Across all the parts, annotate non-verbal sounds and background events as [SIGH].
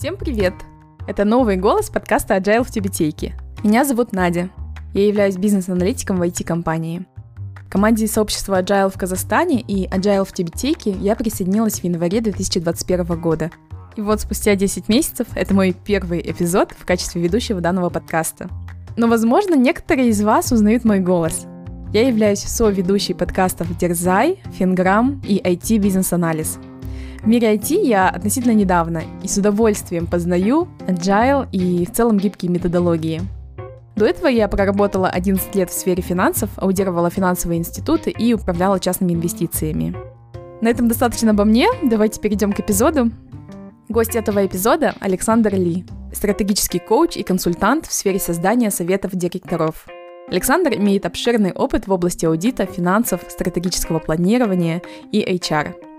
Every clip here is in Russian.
Всем привет! Это новый голос подкаста Agile в Тюбетейке. Меня зовут Надя. Я являюсь бизнес-аналитиком в IT-компании. К команде сообщества Agile в Казахстане и Agile в Тюбетейке я присоединилась в январе 2021 года. И вот спустя 10 месяцев это мой первый эпизод в качестве ведущего данного подкаста. Но, возможно, некоторые из вас узнают мой голос. Я являюсь со-ведущей подкастов Дерзай, Финграм и IT-бизнес-анализ – в мире IT я относительно недавно и с удовольствием познаю agile и в целом гибкие методологии. До этого я проработала 11 лет в сфере финансов, аудировала финансовые институты и управляла частными инвестициями. На этом достаточно обо мне, давайте перейдем к эпизоду. Гость этого эпизода – Александр Ли, стратегический коуч и консультант в сфере создания советов директоров. Александр имеет обширный опыт в области аудита, финансов, стратегического планирования и HR –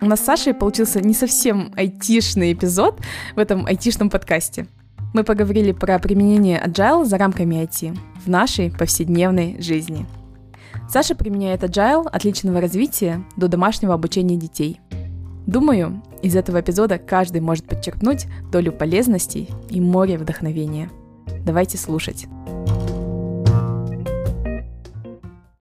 у нас с Сашей получился не совсем айтишный эпизод в этом айтишном подкасте. Мы поговорили про применение agile за рамками IT в нашей повседневной жизни. Саша применяет agile от личного развития до домашнего обучения детей. Думаю, из этого эпизода каждый может подчеркнуть долю полезностей и море вдохновения. Давайте слушать.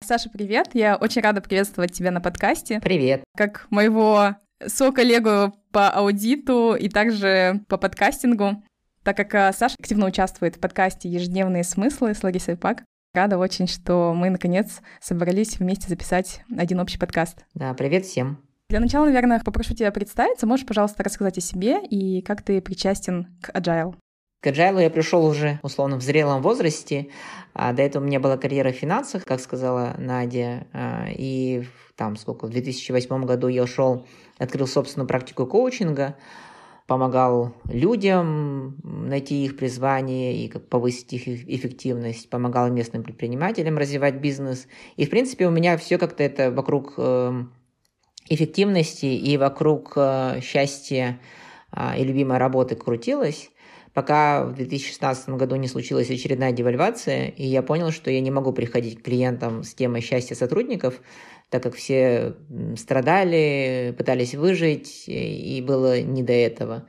Саша, привет! Я очень рада приветствовать тебя на подкасте. Привет! Как моего со-коллегу по аудиту и также по подкастингу, так как а, Саша активно участвует в подкасте «Ежедневные смыслы» с Ларисой Пак. Рада очень, что мы, наконец, собрались вместе записать один общий подкаст. Да, привет всем. Для начала, наверное, попрошу тебя представиться. Можешь, пожалуйста, рассказать о себе и как ты причастен к Agile? К agile я пришел уже, условно, в зрелом возрасте. А до этого у меня была карьера в финансах, как сказала Надя. А, и там сколько, в 2008 году я ушел, открыл собственную практику коучинга, помогал людям найти их призвание и повысить их эффективность, помогал местным предпринимателям развивать бизнес. И, в принципе, у меня все как-то это вокруг эм, эффективности и вокруг э, счастья а, и любимой работы крутилось пока в 2016 году не случилась очередная девальвация, и я понял, что я не могу приходить к клиентам с темой счастья сотрудников, так как все страдали, пытались выжить, и было не до этого.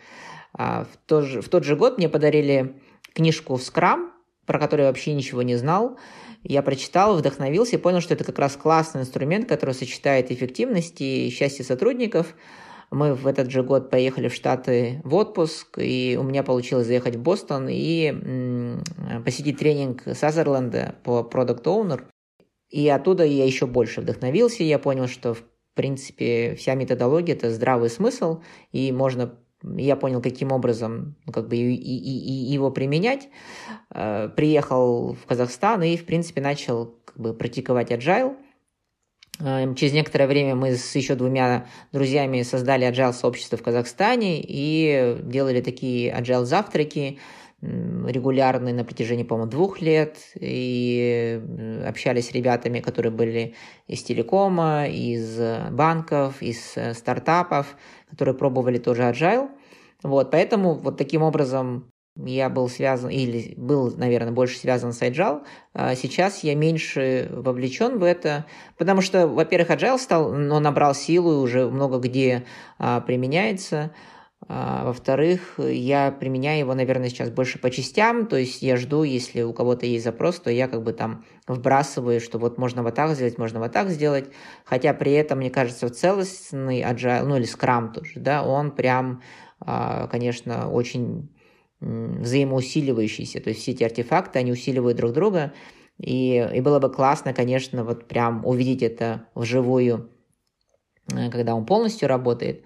А в, тот же, в тот же год мне подарили книжку в Scrum, про которую я вообще ничего не знал. Я прочитал, вдохновился и понял, что это как раз классный инструмент, который сочетает эффективность и счастье сотрудников – мы в этот же год поехали в Штаты в отпуск, и у меня получилось заехать в Бостон и посетить тренинг Сазерленда по Product Owner. И оттуда я еще больше вдохновился, я понял, что в принципе вся методология – это здравый смысл, и можно я понял, каким образом ну, как бы и, и, и его применять. Э, приехал в Казахстан и, в принципе, начал как бы практиковать agile. Эм, через некоторое время мы с еще двумя друзьями создали agile сообщество в Казахстане и делали такие agile завтраки регулярные на протяжении, по-моему, двух лет, и общались с ребятами, которые были из телекома, из банков, из э, стартапов, которые пробовали тоже agile. Вот, поэтому вот таким образом я был связан, или был, наверное, больше связан с Agile. А сейчас я меньше вовлечен в это, потому что, во-первых, Agile стал, но набрал силу и уже много где а, применяется. А, во-вторых, я применяю его, наверное, сейчас больше по частям, то есть я жду, если у кого-то есть запрос, то я как бы там вбрасываю, что вот можно вот так сделать, можно вот так сделать, хотя при этом, мне кажется, целостный agile, ну или Scrum тоже, да, он прям, конечно, очень взаимоусиливающиеся. То есть все эти артефакты, они усиливают друг друга. И, и было бы классно, конечно, вот прям увидеть это вживую, э, когда он полностью работает.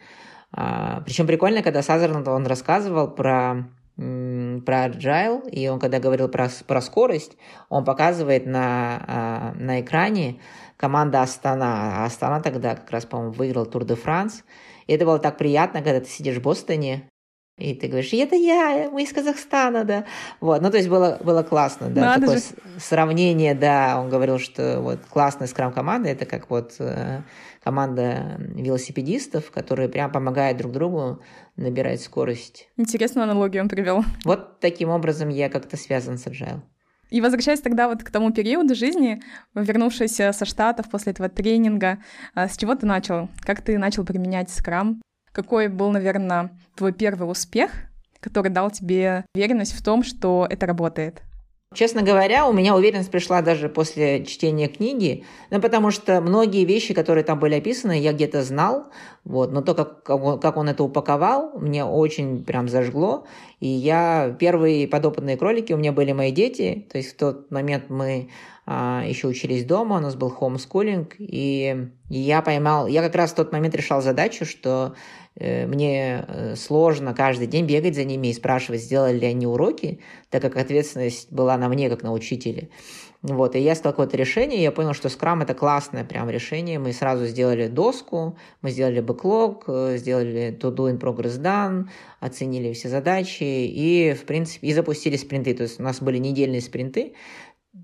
А, причем прикольно, когда Сазерленд, он рассказывал про, про Agile, и он когда говорил про, про скорость, он показывает на, а, на экране команда Астана. А Астана тогда как раз, по-моему, выиграл Тур де Франс. И это было так приятно, когда ты сидишь в Бостоне, и ты говоришь, это я, мы из Казахстана, да. Вот, ну, то есть было, было классно, да. Надо Такое же. сравнение, да, он говорил, что вот классная скрам-команда, это как вот э, команда велосипедистов, которые прям помогают друг другу набирать скорость. Интересную аналогию он привел. Вот таким образом я как-то связан с Agile. И возвращаясь тогда вот к тому периоду жизни, вернувшись со Штатов после этого тренинга, а, с чего ты начал? Как ты начал применять скрам? Какой был, наверное, твой первый успех? который дал тебе уверенность в том, что это работает? Честно говоря, у меня уверенность пришла даже после чтения книги, ну, потому что многие вещи, которые там были описаны, я где-то знал, вот, но то, как, как он это упаковал, мне очень прям зажгло, и я, первые подопытные кролики у меня были мои дети, то есть в тот момент мы а, еще учились дома, у нас был homeschooling, и я поймал, я как раз в тот момент решал задачу, что мне э, сложно каждый день бегать за ними и спрашивать, сделали ли они уроки, так как ответственность была на мне, как на учителе. Вот, и я сказал какое-то решение, и я понял, что Scrum это классное прям решение. Мы сразу сделали доску, мы сделали бэклог, э, сделали to do in progress done, оценили все задачи и, в принципе, и запустили спринты. То есть у нас были недельные спринты,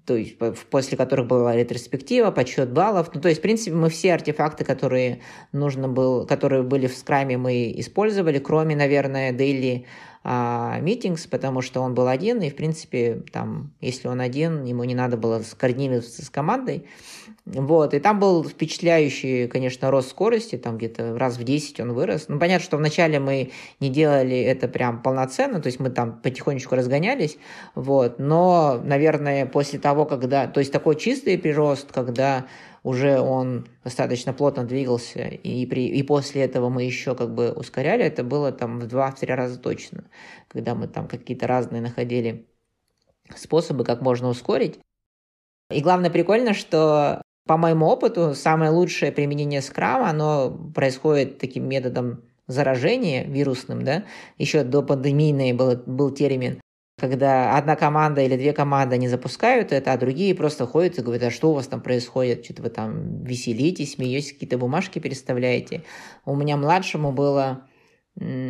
то есть после которых была ретроспектива, подсчет баллов. Ну, то есть, в принципе, мы все артефакты, которые нужно было, которые были в скраме, мы использовали, кроме, наверное, daily а, meetings, потому что он был один, и, в принципе, там, если он один, ему не надо было скоординироваться с командой. Вот, и там был впечатляющий, конечно, рост скорости, там где-то раз в 10 он вырос. Ну, понятно, что вначале мы не делали это прям полноценно, то есть мы там потихонечку разгонялись, вот, но, наверное, после того, когда, то есть такой чистый прирост, когда уже он достаточно плотно двигался, и, при, и после этого мы еще как бы ускоряли, это было там в 2-3 раза точно, когда мы там какие-то разные находили способы, как можно ускорить. И главное прикольно, что по моему опыту, самое лучшее применение скрама, оно происходит таким методом заражения вирусным, да, еще до пандемийной был, был термин, когда одна команда или две команды не запускают это, а другие просто ходят и говорят, а что у вас там происходит, что-то вы там веселитесь, смеетесь, какие-то бумажки переставляете. У меня младшему было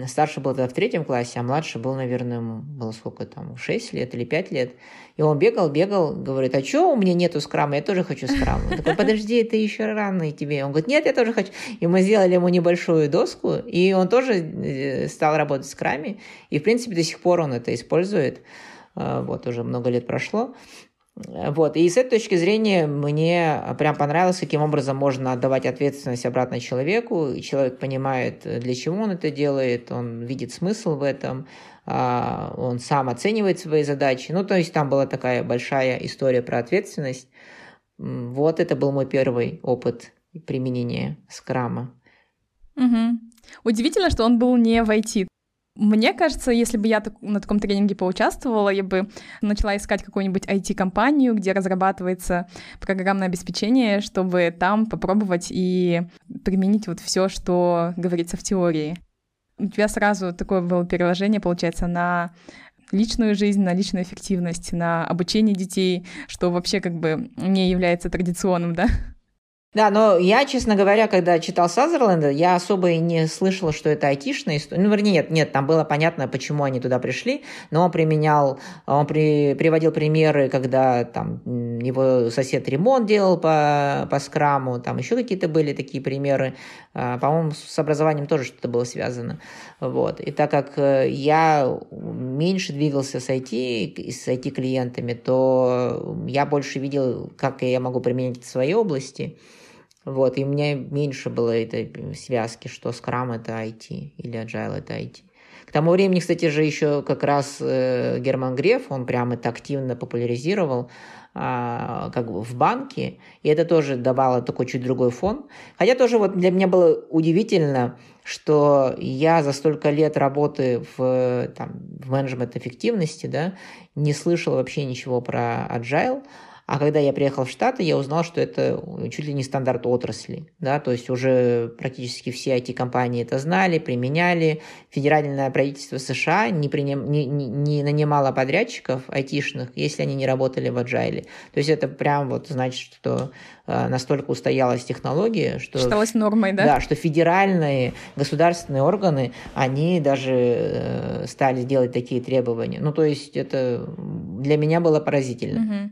Старший был тогда в третьем классе, а младший был, наверное, было сколько там, 6 лет или 5 лет. И он бегал, бегал, говорит, а что у меня нету скрама? Я тоже хочу скрам. Он такой, подожди, это еще рано и тебе. Он говорит, нет, я тоже хочу. И мы сделали ему небольшую доску, и он тоже э, стал работать в скраме. И, в принципе, до сих пор он это использует. А, вот, уже много лет прошло. Вот. И с этой точки зрения мне прям понравилось, каким образом можно отдавать ответственность обратно человеку. И человек понимает, для чего он это делает, он видит смысл в этом, а, он сам оценивает свои задачи. Ну, то есть там была такая большая история про ответственность. Вот это был мой первый опыт применения скрама. Угу. Удивительно, что он был не в IT. Мне кажется, если бы я на таком тренинге поучаствовала, я бы начала искать какую-нибудь IT-компанию, где разрабатывается программное обеспечение, чтобы там попробовать и применить вот все, что говорится в теории. У тебя сразу такое было переложение, получается, на личную жизнь, на личную эффективность, на обучение детей, что вообще как бы не является традиционным, да? Да, но я, честно говоря, когда читал Сазерленда, я особо и не слышала, что это айтишная история. Ну, вернее, нет, нет, там было понятно, почему они туда пришли, но он применял, он при, приводил примеры, когда там его сосед ремонт делал по, по скраму, там еще какие-то были такие примеры. А, по-моему, с образованием тоже что-то было связано. Вот. И так как э, я меньше двигался с IT, с IT-клиентами, то я больше видел, как я могу применить в своей области. Вот, и у меня меньше было этой связки, что Scrum это IT или Agile это IT. К тому времени, кстати же, еще как раз э, Герман Греф, он прям это активно популяризировал а, как бы в банке, и это тоже давало такой чуть другой фон. Хотя тоже вот для меня было удивительно, что я за столько лет работы в, там, в менеджмент эффективности, да, не слышал вообще ничего про agile, а когда я приехал в Штаты, я узнал, что это чуть ли не стандарт отрасли. Да? То есть уже практически все IT-компании это знали, применяли. Федеральное правительство США не, приним, не, не, не нанимало подрядчиков айтишных, если они не работали в Agile. То есть это прям вот значит, что э, настолько устоялась технология, что... Считалось нормой, да? Да, что федеральные государственные органы, они даже э, стали делать такие требования. Ну, то есть это для меня было поразительно. Угу.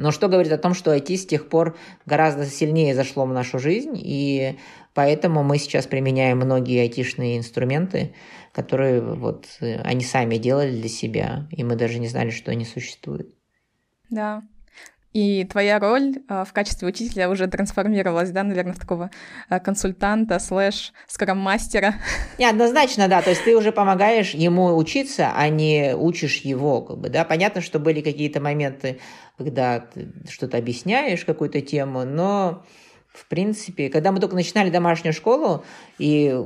Но что говорит о том, что IT с тех пор гораздо сильнее зашло в нашу жизнь, и поэтому мы сейчас применяем многие айтишные инструменты, которые вот э, они сами делали для себя, и мы даже не знали, что они существуют. Да. И твоя роль а, в качестве учителя уже трансформировалась, да, наверное, в такого а, консультанта, слэш, скрам-мастера. [LAUGHS] Не, однозначно, да. То есть ты уже помогаешь ему учиться, а не учишь его, как бы, да. Понятно, что были какие-то моменты, когда ты что-то объясняешь, какую-то тему, но в принципе, когда мы только начинали домашнюю школу, и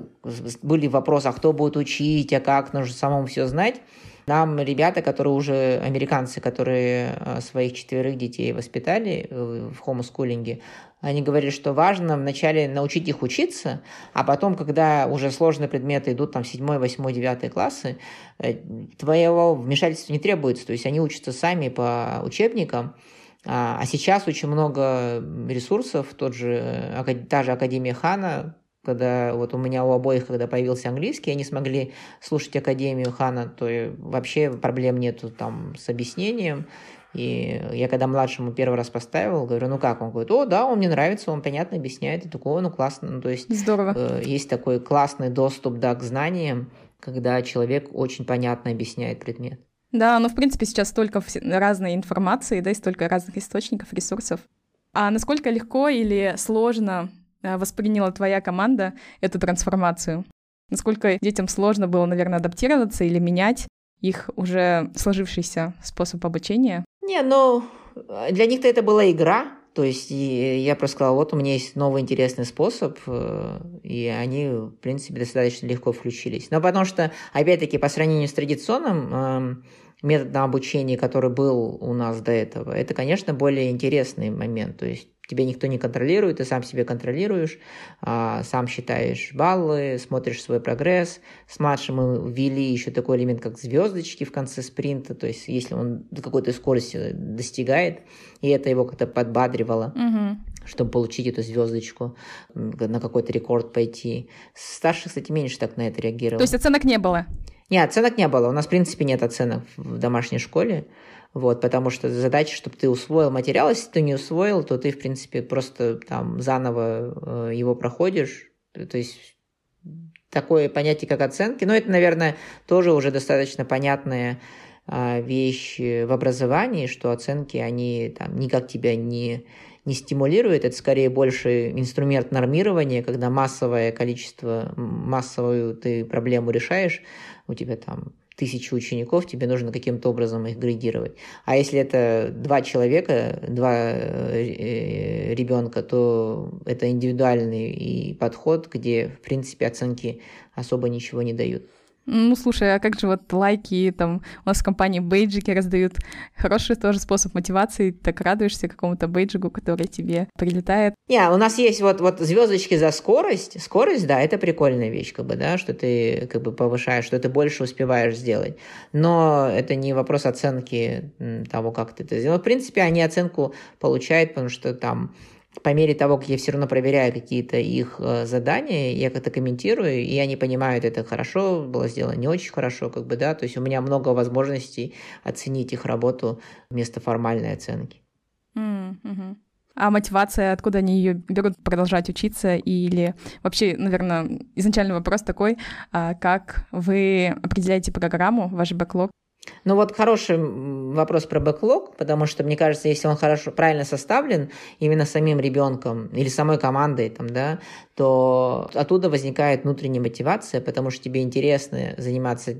были вопросы, а кто будет учить, а как, нужно самому все знать, нам ребята, которые уже американцы, которые э, своих четверых детей воспитали э, в хомоскулинге, они говорили, что важно вначале научить их учиться, а потом, когда уже сложные предметы идут, там, 7, 8, 9 классы, э, твоего вмешательства не требуется. То есть они учатся сами по учебникам, а, а сейчас очень много ресурсов, тот же, та же Академия Хана, когда вот у меня у обоих, когда появился английский, они смогли слушать Академию Хана, то вообще проблем нету там с объяснением. И я когда младшему первый раз поставил, говорю, ну как? Он говорит, о, да, он мне нравится, он понятно объясняет. И такого, ну классно. Ну, то есть Здорово. Э, есть такой классный доступ да, к знаниям, когда человек очень понятно объясняет предмет. Да, ну в принципе сейчас столько разной информации, да, и столько разных источников, ресурсов. А насколько легко или сложно восприняла твоя команда эту трансформацию? Насколько детям сложно было, наверное, адаптироваться или менять их уже сложившийся способ обучения? Не, ну, для них-то это была игра, то есть я просто сказала, вот у меня есть новый интересный способ, э, и они, в принципе, достаточно легко включились. Но потому что, опять-таки, по сравнению с традиционным эм, методом обучения, который был у нас до этого, это, конечно, более интересный момент. То есть тебя никто не контролирует, ты сам себе контролируешь, а, сам считаешь баллы, смотришь свой прогресс. С младшим мы ввели еще такой элемент, как звездочки в конце спринта, то есть если он какой-то скорости достигает, и это его как-то подбадривало. Угу чтобы получить эту звездочку, на какой-то рекорд пойти. Старший, кстати, меньше так на это реагировал. То есть оценок не было? Нет, оценок не было. У нас, в принципе, нет оценок в домашней школе. Вот, потому что задача, чтобы ты усвоил материал, если ты не усвоил, то ты, в принципе, просто там заново э, его проходишь. То есть такое понятие, как оценки. Но это, наверное, тоже уже достаточно понятная э, вещь в образовании, что оценки, они там никак тебя не, не стимулируют. Это скорее больше инструмент нормирования, когда массовое количество, массовую ты проблему решаешь, у тебя там тысячи учеников, тебе нужно каким-то образом их градировать. А если это два человека, два э, ребенка, то это индивидуальный подход, где, в принципе, оценки особо ничего не дают. Ну, слушай, а как же вот лайки, там, у нас в компании бейджики раздают. Хороший тоже способ мотивации, так радуешься какому-то бейджику, который тебе прилетает. Не, у нас есть вот, вот звездочки за скорость. Скорость, да, это прикольная вещь, как бы, да, что ты как бы повышаешь, что ты больше успеваешь сделать. Но это не вопрос оценки того, как ты это сделал. В принципе, они оценку получают, потому что там по мере того, как я все равно проверяю какие-то их э, задания, я как-то комментирую, и они понимают, это хорошо было сделано, не очень хорошо, как бы, да, то есть у меня много возможностей оценить их работу вместо формальной оценки. А мотивация, откуда они ее берут продолжать учиться? Или вообще, наверное, изначальный вопрос такой, а как вы определяете программу, ваш бэклог? Ну вот хороший вопрос про бэклог, потому что, мне кажется, если он хорошо, правильно составлен именно самим ребенком или самой командой, там, да, то оттуда возникает внутренняя мотивация, потому что тебе интересно заниматься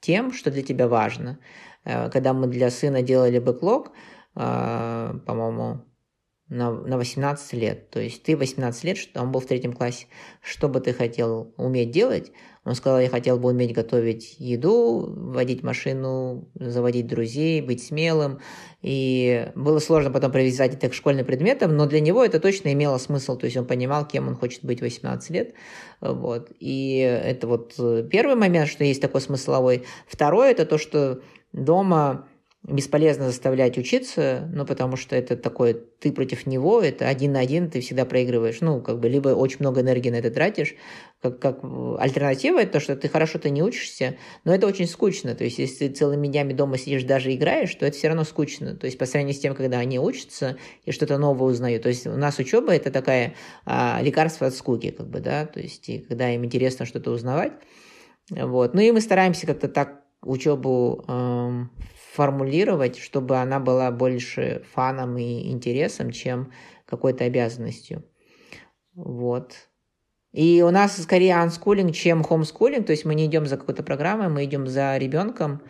тем, что для тебя важно. Э, когда мы для сына делали бэклог, э, по-моему, на, на 18 лет. То есть ты 18 лет, он был в третьем классе. Что бы ты хотел уметь делать? Он сказал, я хотел бы уметь готовить еду, водить машину, заводить друзей, быть смелым. И было сложно потом привязать это к школьным предметам, но для него это точно имело смысл. То есть он понимал, кем он хочет быть 18 лет. Вот. И это вот первый момент, что есть такой смысловой. Второй – это то, что дома бесполезно заставлять учиться, ну, потому что это такое, ты против него, это один на один, ты всегда проигрываешь, ну, как бы, либо очень много энергии на это тратишь, как, как альтернатива это то, что ты хорошо-то не учишься, но это очень скучно, то есть, если ты целыми днями дома сидишь, даже играешь, то это все равно скучно, то есть, по сравнению с тем, когда они учатся и что-то новое узнают, то есть, у нас учеба это такая а, лекарство от скуки, как бы, да, то есть, и когда им интересно что-то узнавать, вот, ну, и мы стараемся как-то так учебу э, формулировать, чтобы она была больше фаном и интересом, чем какой-то обязанностью. Вот. И у нас скорее анскулинг, чем хомскулинг, то есть мы не идем за какой-то программой, мы идем за ребенком,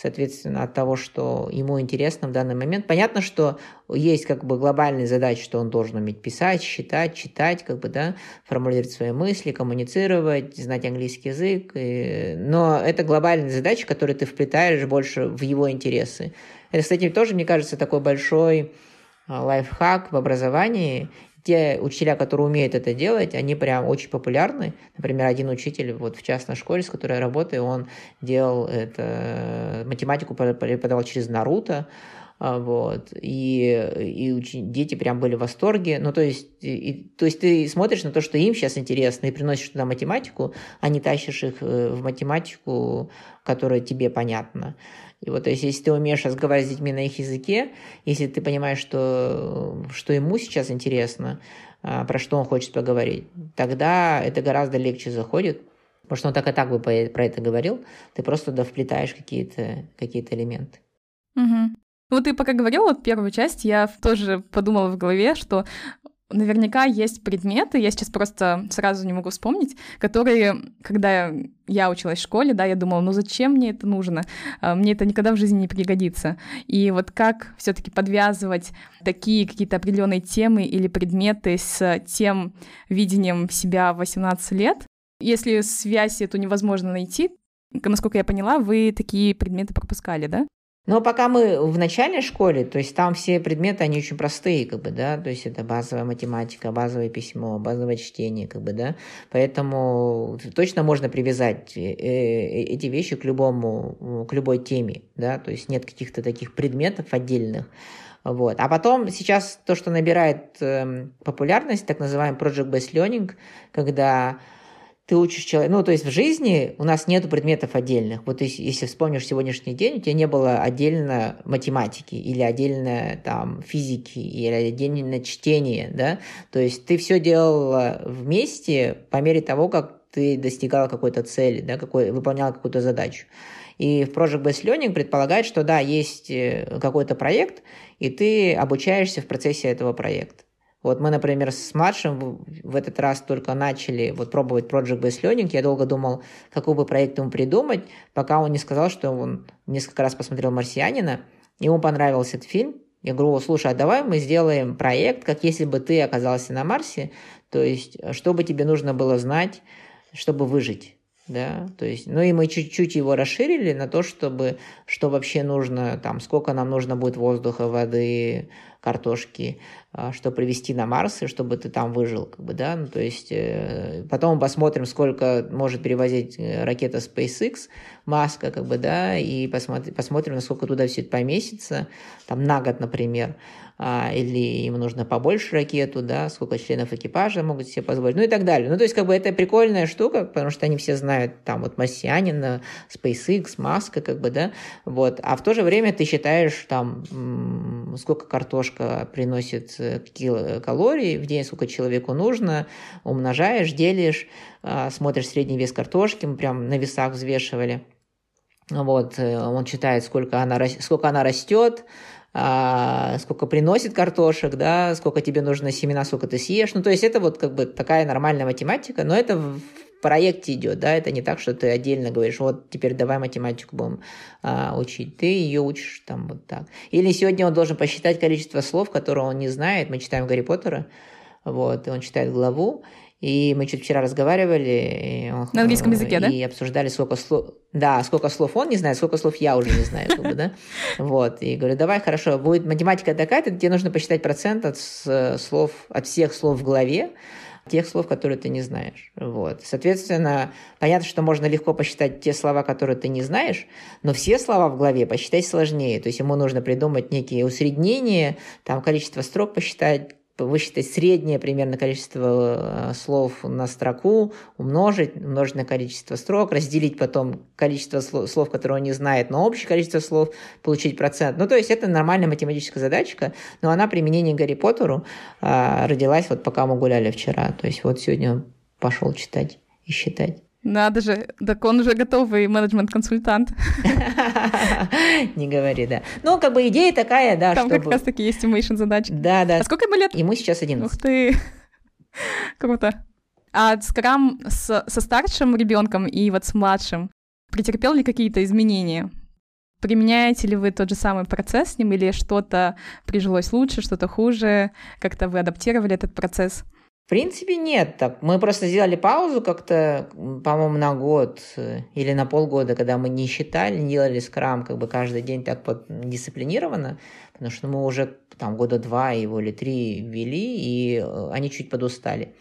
соответственно, от того, что ему интересно в данный момент. Понятно, что есть как бы глобальные задачи, что он должен уметь писать, считать, читать, как бы, да, формулировать свои мысли, коммуницировать, знать английский язык. И... Но это глобальные задачи, которые ты вплетаешь больше в его интересы. Это, кстати, тоже, мне кажется, такой большой а, лайфхак в образовании те учителя, которые умеют это делать, они прям очень популярны. Например, один учитель вот в частной школе, с которой я работаю, он делал это, математику преподавал через Наруто, а, вот, и, и уч... дети прям были в восторге, ну, то есть, и, то есть ты смотришь на то, что им сейчас интересно, и приносишь туда математику, а не тащишь их э, в математику, которая тебе понятна. И вот, то есть, если ты умеешь разговаривать с детьми на их языке, если ты понимаешь, что, что ему сейчас интересно, а, про что он хочет поговорить, тогда это гораздо легче заходит, потому что он так и так бы про это говорил, ты просто туда вплетаешь какие-то какие элементы. Угу. Вот ты пока говорил вот первую часть, я тоже подумала в голове, что Наверняка есть предметы, я сейчас просто сразу не могу вспомнить, которые, когда я училась в школе, да, я думала, ну зачем мне это нужно? А, мне это никогда в жизни не пригодится. И вот как все таки подвязывать такие какие-то определенные темы или предметы с тем видением себя в 18 лет, если связь эту невозможно найти, насколько я поняла, вы такие предметы пропускали, да? Но пока мы в начальной школе, то есть там все предметы, они очень простые, как бы, да, то есть это базовая математика, базовое письмо, базовое чтение, как бы, да, поэтому точно можно привязать э, э, эти вещи к любому, к любой теме, да, то есть нет каких-то таких предметов отдельных, вот. А потом сейчас то, что набирает э, популярность, так называемый project-based learning, когда ты учишь человека, ну, то есть в жизни у нас нет предметов отдельных. Вот если, если вспомнишь сегодняшний день, у тебя не было отдельно математики или отдельно там физики или отдельно чтения, да, то есть ты все делал вместе по мере того, как ты достигала какой-то цели, да, какой, выполняла какую-то задачу. И в Project Based Learning предполагает, что да, есть э, какой-то проект, и ты обучаешься в процессе этого проекта. Вот мы, например, с младшим в этот раз только начали вот пробовать Project Based Learning. Я долго думал, какой бы проект ему придумать, пока он не сказал, что он несколько раз посмотрел «Марсианина», ему понравился этот фильм. Я говорю, слушай, а давай мы сделаем проект, как если бы ты оказался на Марсе, то есть что бы тебе нужно было знать, чтобы выжить да, то есть, ну и мы чуть-чуть его расширили на то, чтобы, что вообще нужно, там, сколько нам нужно будет воздуха, воды, картошки, а, что привезти на Марс, и чтобы ты там выжил, как бы, да, ну, то есть э, потом посмотрим, сколько может перевозить э, ракета SpaceX, Маска, как бы, да, и посмотрим, посмотрим, насколько туда все это поместится, там, на год, например, а, или им нужно побольше ракету, да, сколько членов экипажа могут себе позволить, ну и так далее. Ну, то есть, как бы, это прикольная штука, потому что они все знают, там, вот, Марсианина, SpaceX, Маска, как бы, да, вот, а в то же время ты считаешь, там, сколько картошка приносит э, калорий в день, сколько человеку нужно, умножаешь, делишь, а, смотришь средний вес картошки, мы прям на весах взвешивали, вот, э, он читает, сколько она, сколько она растет, а, сколько приносит картошек, да, сколько тебе нужно семена, сколько ты съешь. Ну, то есть это вот как бы такая нормальная математика, но это в проекте идет, да, это не так, что ты отдельно говоришь, вот теперь давай математику будем а, учить, ты ее учишь там вот так. Или сегодня он должен посчитать количество слов, которые он не знает, мы читаем Гарри Поттера, вот, и он читает главу, и мы чуть вчера разговаривали. И он, На английском языке, да? И обсуждали, сколько слов... Да, сколько слов он не знает, сколько слов я уже не знаю, как бы, да? [LAUGHS] Вот. И говорю, давай, хорошо, будет математика такая-то, тебе нужно посчитать процент от слов, от всех слов в главе, тех слов, которые ты не знаешь. Вот. Соответственно, понятно, что можно легко посчитать те слова, которые ты не знаешь, но все слова в главе посчитать сложнее. То есть ему нужно придумать некие усреднения, там количество строк посчитать, высчитать среднее примерно количество э, слов на строку, умножить, на количество строк, разделить потом количество слов, которые он не знает, на общее количество слов, получить процент. Ну, то есть это нормальная математическая задачка, но она применение Гарри Поттеру а, родилась вот пока мы гуляли вчера. То есть вот сегодня он пошел читать и считать. Надо же, так он уже готовый менеджмент-консультант. [LAUGHS] Не говори, да. Ну, как бы идея такая, да, Там как раз-таки estimation задача. Да, да. А сколько ему лет? Ему сейчас 11. Ух ты, круто. А скрам со старшим ребенком и вот с младшим претерпел ли какие-то изменения? Применяете ли вы тот же самый процесс с ним или что-то прижилось лучше, что-то хуже? Как-то вы адаптировали этот процесс? В принципе, нет. Так, мы просто сделали паузу как-то, по-моему, на год э, или на полгода, когда мы не считали, не делали скрам как бы каждый день так вот дисциплинированно, потому что мы уже там года два его или три ввели, и э, они чуть подустали.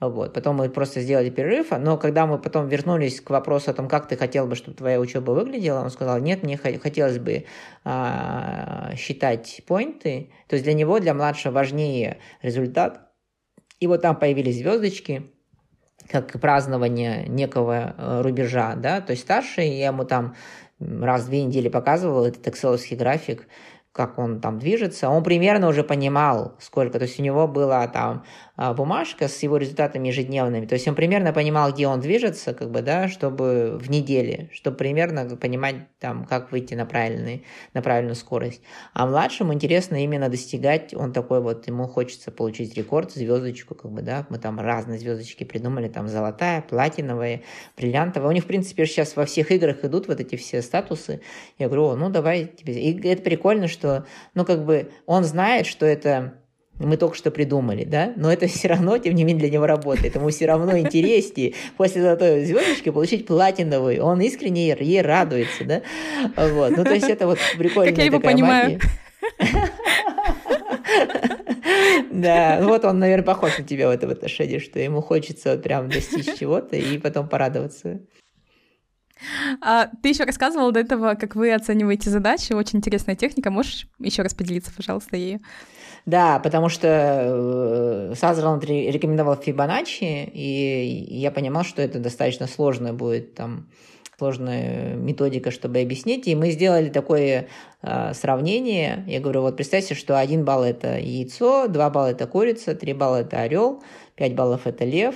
Вот. Потом мы просто сделали перерыв, но когда мы потом вернулись к вопросу о том, как ты хотел бы, чтобы твоя учеба выглядела, он сказал, нет, мне хотелось бы а, считать поинты, то есть для него, для младшего важнее результат, и вот там появились звездочки, как празднование некого э, рубежа, да, то есть старший, я ему там раз в две недели показывал этот экселовский график, как он там движется, он примерно уже понимал, сколько, то есть у него была там бумажка с его результатами ежедневными, то есть он примерно понимал, где он движется, как бы, да, чтобы в неделе, чтобы примерно понимать там, как выйти на, правильный, на правильную скорость. А младшему интересно именно достигать, он такой вот, ему хочется получить рекорд, звездочку, как бы, да, мы там разные звездочки придумали, там золотая, платиновая, бриллиантовая, у них, в принципе, сейчас во всех играх идут вот эти все статусы, я говорю, ну, давай тебе, и это прикольно, что, ну, как бы он знает, что это мы только что придумали, да, но это [LAUGHS] все равно, тем не менее, для него работает. Ему все равно интереснее после золотой звездочки получить платиновый. Он искренне ей радуется, да. Вот. Ну, то есть это вот [LAUGHS] прикольная Как я его понимаю. [LAUGHS] Да, вот он, наверное, похож на тебя в этом отношении, что ему хочется прям достичь чего-то и потом порадоваться. А, ты еще рассказывал до этого, как вы оцениваете задачи. Очень интересная техника. Можешь еще раз поделиться, пожалуйста, ею? Да, потому что э, Сазерленд рекомендовал Фибоначчи, и я понимал, что это достаточно сложная будет там сложная методика, чтобы объяснить. И мы сделали такое э, сравнение. Я говорю, вот представьте, что один балл это яйцо, два балла это курица, три балла это орел, пять баллов это лев,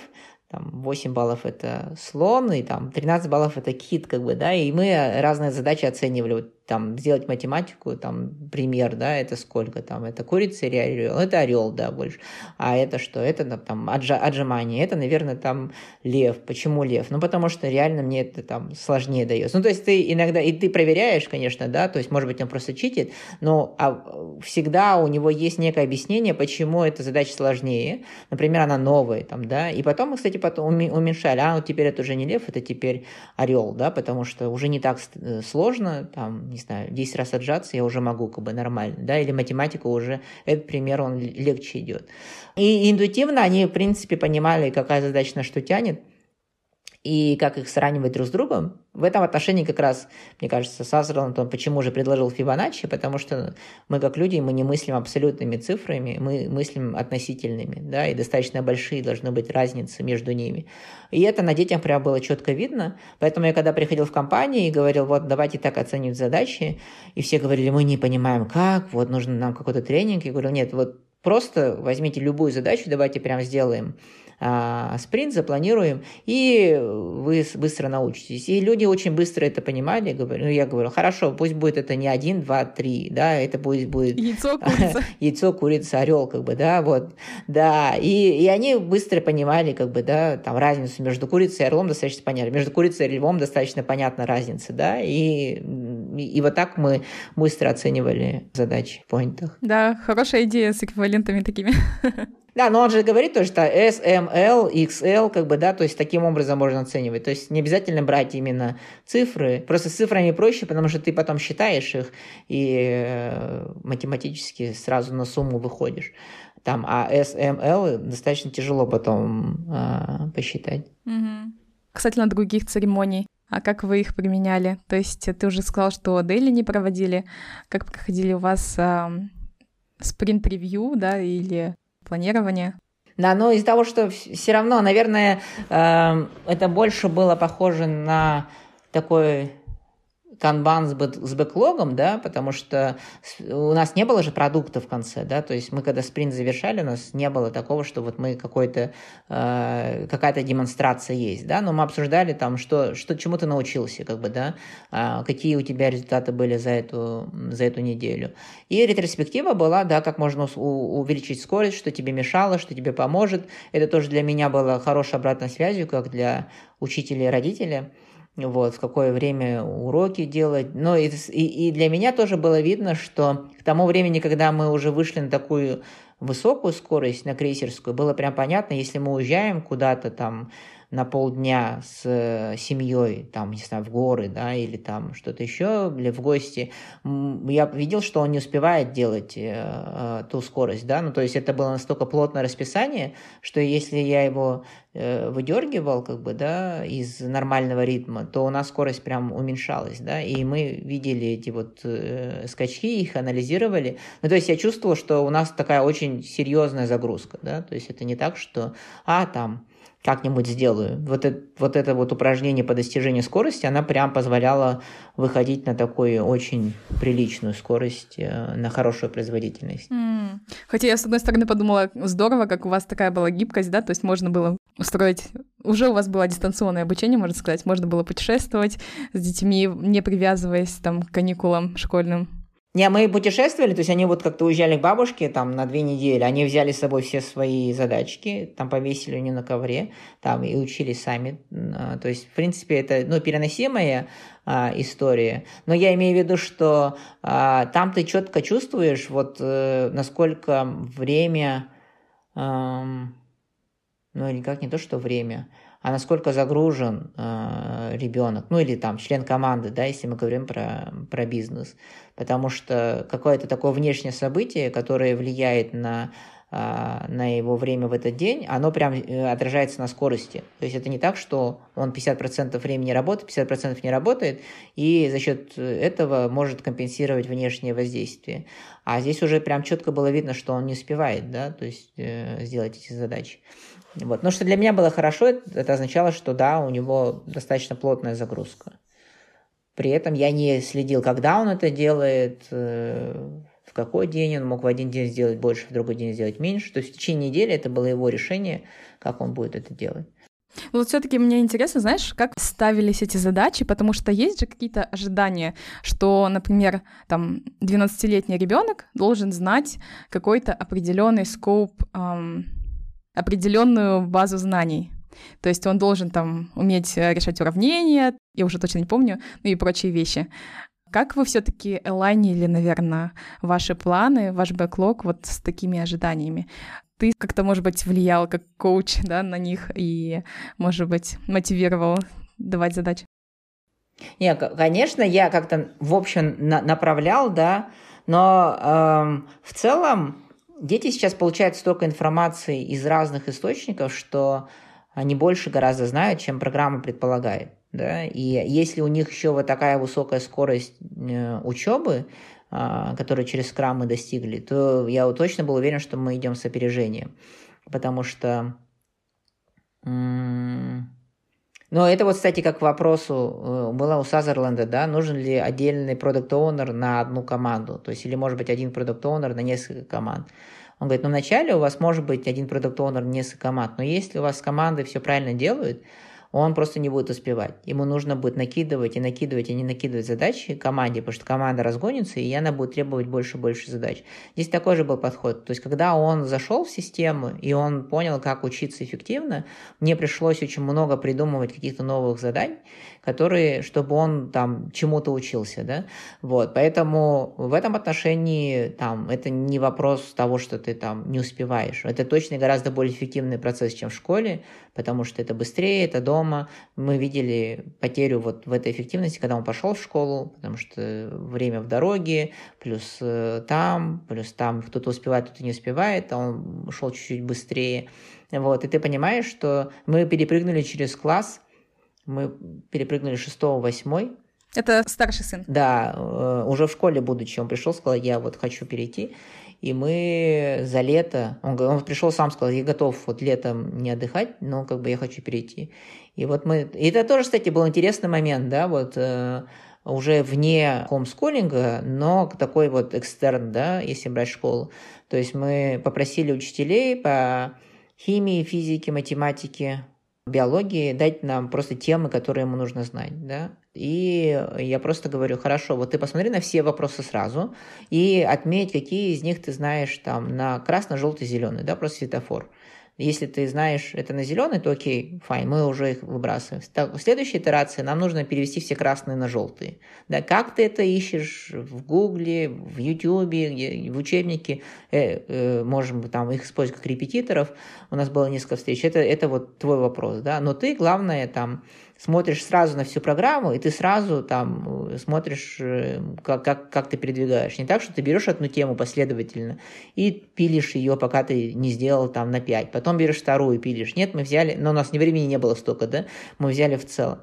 там 8 баллов это слон, и там 13 баллов это кит, как бы, да, и мы разные задачи оценивали. Вот там сделать математику, там пример, да, это сколько там, это курица или орел, это орел, да, больше. А это что? Это там отжа, отжимание, это, наверное, там лев. Почему лев? Ну, потому что реально мне это там сложнее дается. Ну, то есть ты иногда, и ты проверяешь, конечно, да, то есть, может быть, он просто читит, но а, всегда у него есть некое объяснение, почему эта задача сложнее. Например, она новая, там, да, и потом кстати, потом уменьшали, а, вот теперь это уже не лев, это теперь орел, да, потому что уже не так э, сложно, там, не знаю, 10 раз отжаться, я уже могу как бы нормально, да, или математика уже, этот пример, он легче идет. И интуитивно они, в принципе, понимали, какая задача на что тянет, и как их сравнивать друг с другом. В этом отношении как раз, мне кажется, Сазерленд, он почему же предложил Фибоначчи, потому что мы как люди, мы не мыслим абсолютными цифрами, мы мыслим относительными, да, и достаточно большие должны быть разницы между ними. И это на детях прям было четко видно, поэтому я когда приходил в компанию и говорил, вот давайте так оценивать задачи, и все говорили, мы не понимаем как, вот нужно нам какой-то тренинг, я говорю, нет, вот просто возьмите любую задачу, давайте прям сделаем а, спринт запланируем, и вы быстро научитесь. И люди очень быстро это понимали. Говорю, ну, я говорю, хорошо, пусть будет это не один, два, три, да, это будет... будет яйцо, [LAUGHS] курица. яйцо, курица, орел, как бы, да, вот, да. И, и они быстро понимали, как бы, да, там разницу между курицей и орлом достаточно понятно. Между курицей и львом достаточно понятна разница, да, и, и, и вот так мы быстро оценивали задачи в поинтах. Да, хорошая идея с эквивалентами такими. [LAUGHS] Да, но он же говорит тоже, что S, M, L, XL, как бы, да, то есть таким образом можно оценивать. То есть не обязательно брать именно цифры. Просто с цифрами проще, потому что ты потом считаешь их и э, математически сразу на сумму выходишь. Там, а S, M, L достаточно тяжело потом э, посчитать. Угу. На других церемоний. А как вы их применяли? То есть ты уже сказал, что дейли не проводили. Как проходили у вас э, спринт-ревью, да, или планирования. Да, но из-за того, что все равно, наверное, э, это больше было похоже на такой канбан с, с бэклогом, да, потому что у нас не было же продукта в конце, да, то есть мы когда спринт завершали, у нас не было такого, что вот мы какой-то, э, какая-то демонстрация есть, да, но мы обсуждали там, что, что чему ты научился, как бы, да, э, какие у тебя результаты были за эту, за эту неделю. И ретроспектива была, да, как можно у, увеличить скорость, что тебе мешало, что тебе поможет. Это тоже для меня было хорошей обратной связью, как для учителя и родителя вот, в какое время уроки делать. Но и, и, для меня тоже было видно, что к тому времени, когда мы уже вышли на такую высокую скорость, на крейсерскую, было прям понятно, если мы уезжаем куда-то там на полдня с э, семьей, там, не знаю, в горы, да, или там что-то еще, или в гости, я видел, что он не успевает делать э, э, ту скорость, да, ну, то есть это было настолько плотное расписание, что если я его э, выдергивал, как бы, да, из нормального ритма, то у нас скорость прям уменьшалась, да, и мы видели эти вот э, скачки, их анализировали, ну, то есть я чувствовал, что у нас такая очень серьезная загрузка, да, то есть это не так, что, а, там, как-нибудь сделаю. Вот это, вот это вот упражнение по достижению скорости, она прям позволяла выходить на такую очень приличную скорость, э, на хорошую производительность. Mm. Хотя я, с одной стороны, подумала, здорово, как у вас такая была гибкость, да, то есть можно было устроить... Уже у вас было дистанционное обучение, можно сказать, можно было путешествовать с детьми, не привязываясь там к каникулам школьным. Не, мы путешествовали, то есть они вот как-то уезжали к бабушке там на две недели, они взяли с собой все свои задачки, там повесили у нее на ковре, там и учили сами. А, то есть, в принципе, это, ну, переносимая а, история. Но я имею в виду, что а, там ты четко чувствуешь, вот э, насколько время, э, ну, или как не то, что время, а насколько загружен э, ребенок, ну или там член команды, да, если мы говорим про, про бизнес. Потому что какое-то такое внешнее событие, которое влияет на э, на его время в этот день, оно прям э, отражается на скорости. То есть это не так, что он 50% времени работает, 50% не работает, и за счет этого может компенсировать внешнее воздействие. А здесь уже прям четко было видно, что он не успевает, да, то есть э, сделать эти задачи. Вот. Но что для меня было хорошо, это означало, что да, у него достаточно плотная загрузка. При этом я не следил, когда он это делает, э, в какой день он мог в один день сделать больше, в другой день сделать меньше. То есть в течение недели это было его решение, как он будет это делать. Вот все-таки мне интересно, знаешь, как ставились эти задачи, потому что есть же какие-то ожидания, что, например, там 12-летний ребенок должен знать какой-то определенный скоп эм, определенную базу знаний. То есть он должен там уметь э, решать уравнения, я уже точно не помню, ну и прочие вещи. Как вы все-таки элайнили, наверное, ваши планы, ваш бэклог вот с такими ожиданиями? Ты как-то, может быть, влиял как коуч [LAUGHS] да, на них и, может быть, мотивировал давать задачи? Не, конечно, я как-то, в общем, на- направлял, да, но эм, в целом Дети сейчас получают столько информации из разных источников, что они больше гораздо знают, чем программа предполагает. Да? И если у них еще вот такая высокая скорость э, учебы, э, которую через скрам мы достигли, то я точно был уверен, что мы идем с опережением. Потому что... Но это вот, кстати, как к вопросу э, было у Сазерленда, да, нужен ли отдельный продукт оунер на одну команду, то есть или может быть один продукт оунер на несколько команд. Он говорит, ну вначале у вас может быть один продукт оунер несколько команд, но если у вас команды все правильно делают, он просто не будет успевать. Ему нужно будет накидывать и накидывать и не накидывать задачи команде, потому что команда разгонится, и она будет требовать больше и больше задач. Здесь такой же был подход. То есть, когда он зашел в систему, и он понял, как учиться эффективно, мне пришлось очень много придумывать каких-то новых заданий, которые, чтобы он там чему-то учился, да, вот, поэтому в этом отношении там это не вопрос того, что ты там не успеваешь, это точно гораздо более эффективный процесс, чем в школе, потому что это быстрее, это дома, мы видели потерю вот в этой эффективности, когда он пошел в школу, потому что время в дороге, плюс э, там, плюс там кто-то успевает, кто-то не успевает, а он шел чуть-чуть быстрее, вот, и ты понимаешь, что мы перепрыгнули через класс, мы перепрыгнули 6-8. Это старший сын? Да, э, уже в школе будучи, он пришел, сказал, я вот хочу перейти. И мы за лето, он, он пришел сам, сказал, я готов вот летом не отдыхать, но как бы я хочу перейти. И вот мы, и это тоже, кстати, был интересный момент, да, вот э, уже вне хомскулинга, но такой вот экстерн, да, если брать школу. То есть мы попросили учителей по химии, физике, математике, биологии дать нам просто темы, которые ему нужно знать, да. И я просто говорю, хорошо, вот ты посмотри на все вопросы сразу и отметь, какие из них ты знаешь там на красно, желтый, зеленый, да, просто светофор. Если ты знаешь это на зеленый, то окей, файн, мы уже их выбрасываем. В следующей итерации нам нужно перевести все красные на желтые. Да, как ты это ищешь в Гугле, в Ютубе, в учебнике, э, э, можем там их использовать как репетиторов. У нас было несколько встреч. Это, это вот твой вопрос, да. Но ты, главное, там, смотришь сразу на всю программу, и ты сразу там э, смотришь, э, как, как, как ты передвигаешь. Не так, что ты берешь одну тему последовательно и пилишь ее, пока ты не сделал там на 5. Потом берешь вторую и пилишь. Нет, мы взяли, но у нас ни времени не было столько, да, мы взяли в целом.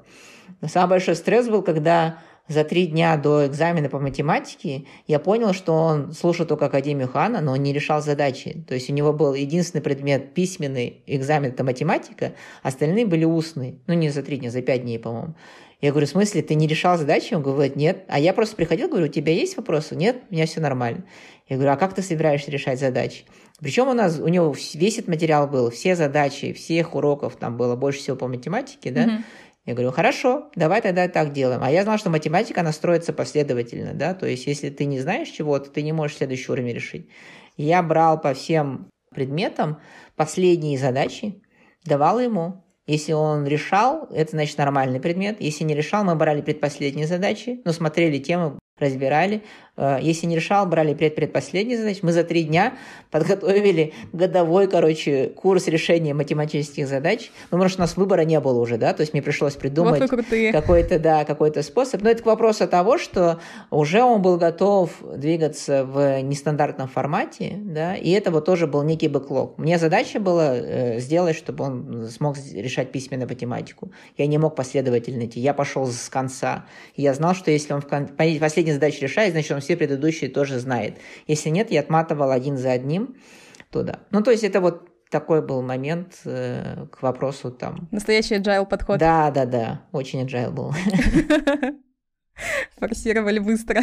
Но самый большой стресс был, когда за три дня до экзамена по математике я понял, что он слушал только Академию Хана, но он не решал задачи. То есть у него был единственный предмет письменный экзамен – это математика, остальные были устные. Ну, не за три дня, за пять дней, по-моему. Я говорю, в смысле, ты не решал задачи? Он говорит, нет. А я просто приходил, говорю, у тебя есть вопросы? Нет, у меня все нормально. Я говорю, а как ты собираешься решать задачи? Причем у нас, у него весь этот материал был, все задачи, всех уроков, там было больше всего по математике, да, mm-hmm. Я говорю, хорошо, давай тогда так делаем. А я знал, что математика, она строится последовательно, да, то есть если ты не знаешь чего-то, ты не можешь следующий уровень решить. Я брал по всем предметам последние задачи, давал ему. Если он решал, это значит нормальный предмет. Если не решал, мы брали предпоследние задачи, но смотрели темы, разбирали. Э, если не решал, брали предпредпоследние задачи. Мы за три дня подготовили годовой, короче, курс решения математических задач. Ну, потому что у нас выбора не было уже, да, то есть мне пришлось придумать вот какой-то, да, какой-то способ. Но это к вопросу того, что уже он был готов двигаться в нестандартном формате, да, и это вот тоже был некий бэклог. Мне задача была э, сделать, чтобы он смог решать письменную математику. Я не мог последовательно идти. Я пошел с конца. Я знал, что если он в кон... последние задачи решает, значит, он все предыдущие тоже знает. Если нет, я отматывал один за одним туда. Ну, то есть это вот такой был момент э, к вопросу там. Настоящий agile подход. Да, да, да, очень agile был. [LAUGHS] Форсировали быстро.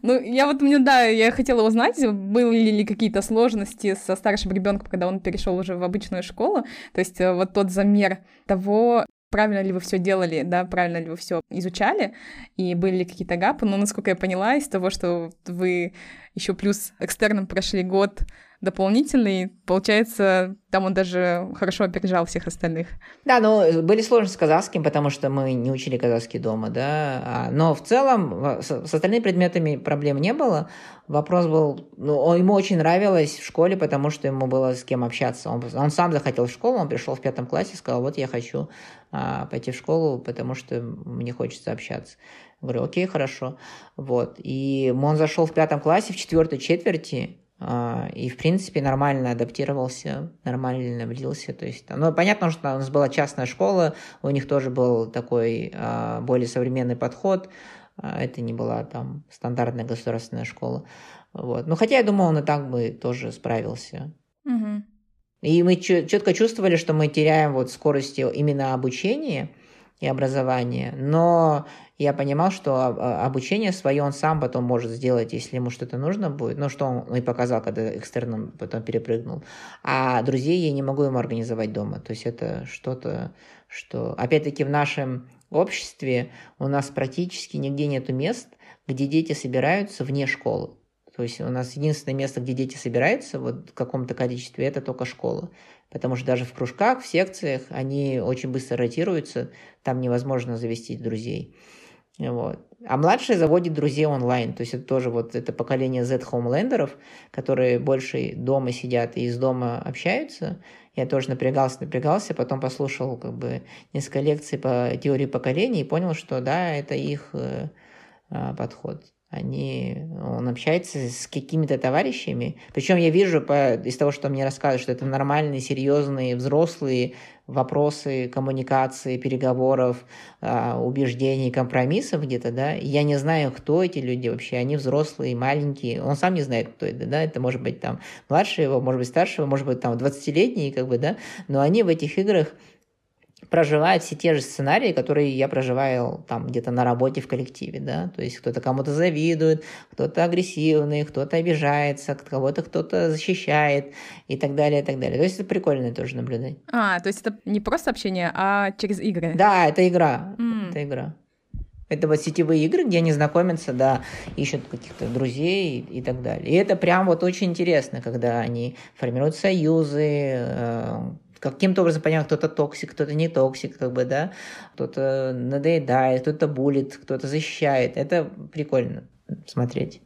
Ну, я вот, мне, да, я хотела узнать, были ли какие-то сложности со старшим ребенком, когда он перешел уже в обычную школу. То есть э, вот тот замер того, правильно ли вы все делали, да, правильно ли вы все изучали, и были ли какие-то гапы, но, насколько я поняла, из того, что вы еще плюс экстерном прошли год дополнительный, получается, там он даже хорошо опережал всех остальных. Да, но были сложности с казахским, потому что мы не учили казахский дома, да, а, но в целом с, с остальными предметами проблем не было. Вопрос был, ну, ему очень нравилось в школе, потому что ему было с кем общаться. Он, он сам захотел в школу, он пришел в пятом классе сказал, вот я хочу а, пойти в школу, потому что мне хочется общаться. Говорю, окей, хорошо. Вот. И он зашел в пятом классе, в четвертой четверти, а, и, в принципе, нормально адаптировался, нормально влился. То есть, ну, понятно, что у нас была частная школа, у них тоже был такой а, более современный подход. А, это не была там стандартная государственная школа. Вот. Ну, хотя я думаю, он и так бы тоже справился. Угу. И мы четко чувствовали, что мы теряем вот скорости именно обучения и образования, но я понимал, что а, обучение свое он сам потом может сделать, если ему что-то нужно будет. Ну, что он и показал, когда экстерном потом перепрыгнул. А друзей я не могу ему организовать дома. То есть это что-то, что... Опять-таки в нашем обществе у нас практически нигде нету мест, где дети собираются вне школы. То есть у нас единственное место, где дети собираются вот в каком-то количестве, это только школа. Потому что даже в кружках, в секциях они очень быстро ротируются, там невозможно завести друзей. Вот. А младший заводит друзей онлайн. То есть это тоже вот это поколение Z-хоумлендеров, которые больше дома сидят и из дома общаются. Я тоже напрягался, напрягался, потом послушал как бы несколько лекций по теории поколений и понял, что да, это их э, подход они, он общается с какими-то товарищами. Причем я вижу по, из того, что мне рассказывают, что это нормальные, серьезные, взрослые вопросы коммуникации, переговоров, а, убеждений, компромиссов где-то, да. Я не знаю, кто эти люди вообще. Они взрослые, маленькие. Он сам не знает, кто это, да. Это может быть там младший его, может быть старший его, может быть там 20-летний, как бы, да. Но они в этих играх проживает все те же сценарии, которые я проживаю там где-то на работе в коллективе, да, то есть кто-то кому-то завидует, кто-то агрессивный, кто-то обижается, кого-то кто-то защищает и так далее, и так далее. То есть это прикольно тоже наблюдать. А, то есть это не просто общение, а через игры? Да, это игра, мм. это игра. Это вот сетевые игры, где они знакомятся, да, ищут каких-то друзей и, и так далее. И это прям вот очень интересно, когда они формируют союзы, э, каким-то образом понятно, кто-то токсик, кто-то не токсик, как бы, да, кто-то надоедает, кто-то буллит, кто-то защищает. Это прикольно смотреть.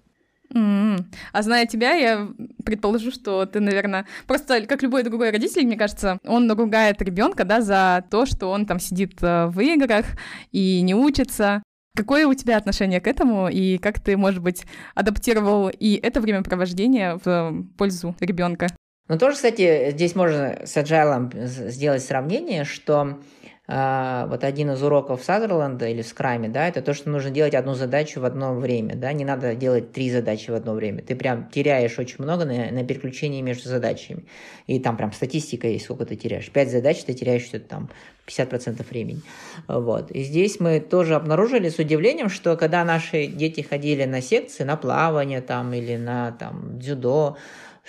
Mm-hmm. А зная тебя, я предположу, что ты, наверное, просто как любой другой родитель, мне кажется, он ругает ребенка, да, за то, что он там сидит э, в играх и не учится. Какое у тебя отношение к этому и как ты, может быть, адаптировал и это времяпровождение в пользу ребенка? Но тоже, кстати, здесь можно с agile сделать сравнение, что э, вот один из уроков Сазерленда или в скраме, да, это то, что нужно делать одну задачу в одно время, да, не надо делать три задачи в одно время. Ты прям теряешь очень много на, на переключении между задачами. И там прям статистика есть, сколько ты теряешь. Пять задач ты теряешь что-то там 50% времени. Вот. И здесь мы тоже обнаружили с удивлением, что когда наши дети ходили на секции, на плавание там или на там дзюдо,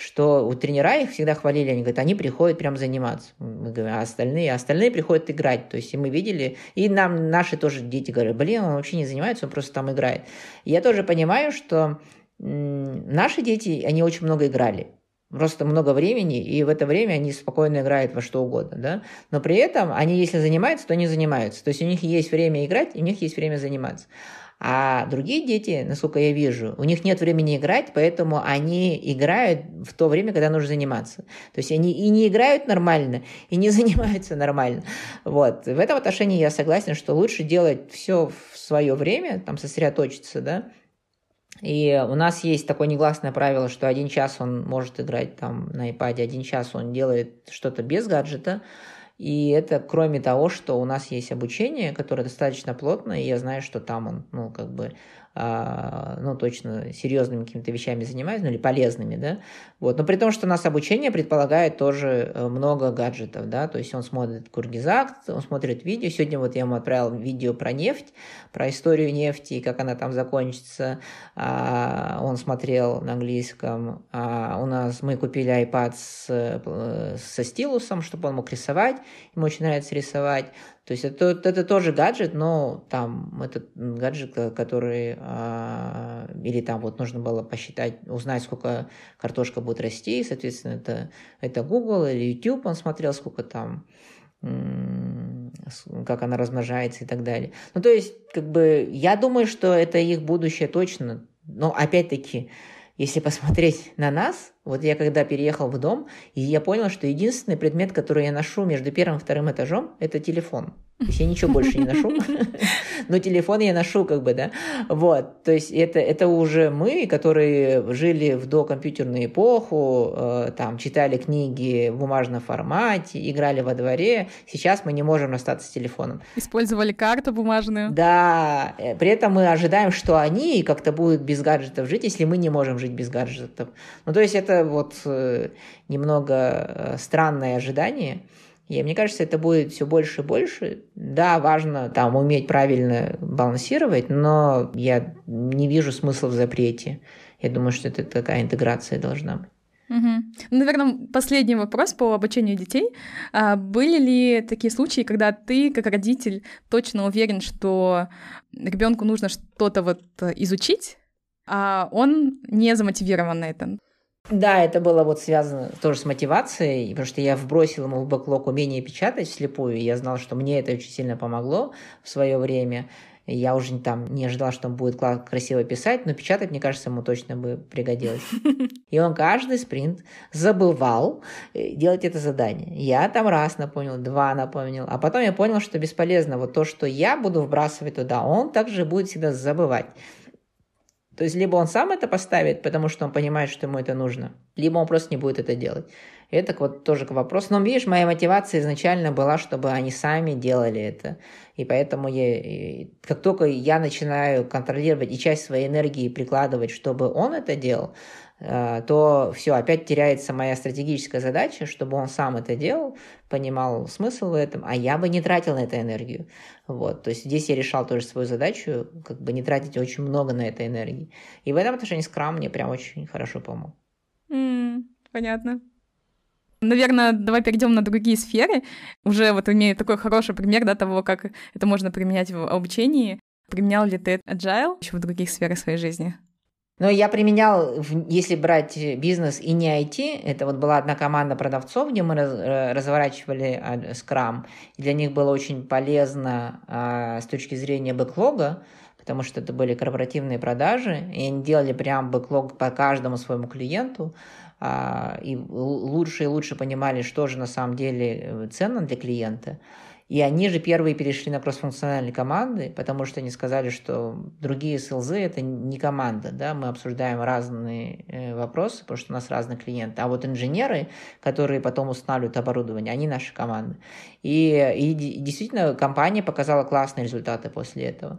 что у тренера их всегда хвалили, они говорят, они приходят прям заниматься. Мы говорим, а остальные, остальные приходят играть. То есть и мы видели, и нам наши тоже дети говорят, блин, он вообще не занимается, он просто там играет. Я тоже понимаю, что наши дети, они очень много играли. Просто много времени, и в это время они спокойно играют во что угодно, да. Но при этом они, если занимаются, то не занимаются. То есть у них есть время играть, и у них есть время заниматься. А другие дети, насколько я вижу, у них нет времени играть, поэтому они играют в то время, когда нужно заниматься. То есть они и не играют нормально, и не [LAUGHS] занимаются нормально. Вот. В этом отношении я согласен, что лучше делать все в свое время, там сосредоточиться, да, и у нас есть такое негласное правило, что один час он может играть там на iPad, один час он делает что-то без гаджета, и это кроме того, что у нас есть обучение, которое достаточно плотное, и я знаю, что там он, ну, как бы ну, точно серьезными какими-то вещами занимаюсь, ну, или полезными, да, вот, но при том, что у нас обучение предполагает тоже э, много гаджетов, да, то есть он смотрит Кургизак, он смотрит видео, сегодня вот я ему отправил видео про нефть, про историю нефти, и как она там закончится, а, он смотрел на английском, а, у нас, мы купили iPad с, э, со стилусом, чтобы он мог рисовать, ему очень нравится рисовать, то есть это, это тоже гаджет, но там этот гаджет, который а, или там вот нужно было посчитать, узнать, сколько картошка будет расти, соответственно, это, это Google или YouTube, он смотрел, сколько там как она размножается и так далее. Ну, то есть, как бы, я думаю, что это их будущее точно. Но, опять-таки, если посмотреть на нас, вот я когда переехал в дом, и я понял, что единственный предмет, который я ношу между первым и вторым этажом, это телефон. То есть я ничего больше не ношу, [LAUGHS] но телефон я ношу как бы, да. Вот, то есть это, это уже мы, которые жили в докомпьютерную эпоху, э, там, читали книги в бумажном формате, играли во дворе. Сейчас мы не можем расстаться с телефоном. Использовали карту бумажную. Да, э, при этом мы ожидаем, что они как-то будут без гаджетов жить, если мы не можем жить без гаджетов. Ну, то есть это вот э, немного э, странное ожидание. И мне кажется, это будет все больше и больше. Да, важно там уметь правильно балансировать, но я не вижу смысла в запрете. Я думаю, что это такая интеграция должна быть. Угу. Наверное, последний вопрос по обучению детей. А были ли такие случаи, когда ты, как родитель, точно уверен, что ребенку нужно что-то вот изучить, а он не замотивирован на это? Да, это было вот связано тоже с мотивацией, потому что я вбросил ему в бэклог умение печатать вслепую, и я знал, что мне это очень сильно помогло в свое время. Я уже там не ожидал, что он будет красиво писать, но печатать, мне кажется, ему точно бы пригодилось. [LAUGHS] И он каждый спринт забывал э, делать это задание. Я там раз напомнил, два напомнил, а потом я понял, что бесполезно. Вот то, что я буду вбрасывать туда, он также будет всегда забывать. То есть либо он сам это поставит, потому что он понимает, что ему это нужно, либо он просто не будет это делать. И это вот тоже к вопросу. Но видишь, моя мотивация изначально была, чтобы они сами делали это. И поэтому я, как только я начинаю контролировать и часть своей энергии прикладывать, чтобы он это делал, то все, опять теряется моя стратегическая задача, чтобы он сам это делал, понимал смысл в этом, а я бы не тратил на это энергию. Вот, то есть здесь я решал тоже свою задачу, как бы не тратить очень много на это энергии. И в этом отношении скрам мне прям очень хорошо помог. Mm, понятно. Наверное, давай перейдем на другие сферы. Уже вот имею такой хороший пример да, того, как это можно применять в обучении. Применял ли ты Agile еще в других сферах своей жизни? Но я применял, если брать бизнес и не IT, это вот была одна команда продавцов, где мы э, разворачивали Scrum. И для них было очень полезно а, с точки зрения бэклога, потому что это были корпоративные продажи, и они делали прям бэклог по каждому своему клиенту, а, и лучше и лучше понимали, что же на самом деле э, ценно для клиента. И они же первые перешли на кроссфункциональные команды, потому что они сказали, что другие СЛЗ это не команда, да, мы обсуждаем разные э, вопросы, потому что у нас разные клиенты. А вот инженеры, которые потом устанавливают оборудование, они наши команды. И, и действительно компания показала классные результаты после этого.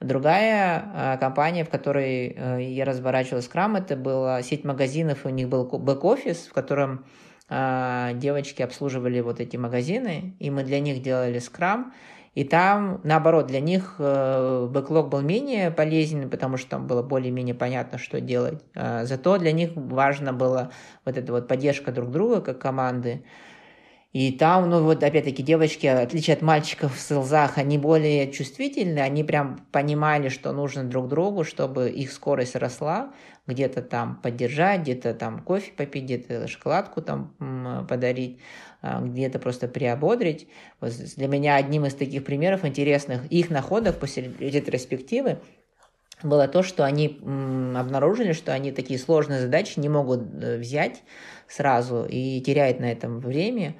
Другая э, компания, в которой э, я разворачивал скрам, это была сеть магазинов, у них был бэк-офис, в котором э, девочки обслуживали вот эти магазины, и мы для них делали скрам. И там, наоборот, для них э, бэклог был менее полезен, потому что там было более-менее понятно, что делать. Э, зато для них важно было вот эта вот поддержка друг друга как команды. И там, ну вот опять-таки девочки, в отличие от мальчиков в селзах, они более чувствительны, они прям понимали, что нужно друг другу, чтобы их скорость росла, где-то там поддержать, где-то там кофе попить, где-то шоколадку там подарить, а, где-то просто приободрить. Вот для меня одним из таких примеров интересных их находок после ретроспективы было то, что они обнаружили, что они такие сложные задачи не могут э, взять сразу и теряют на этом время.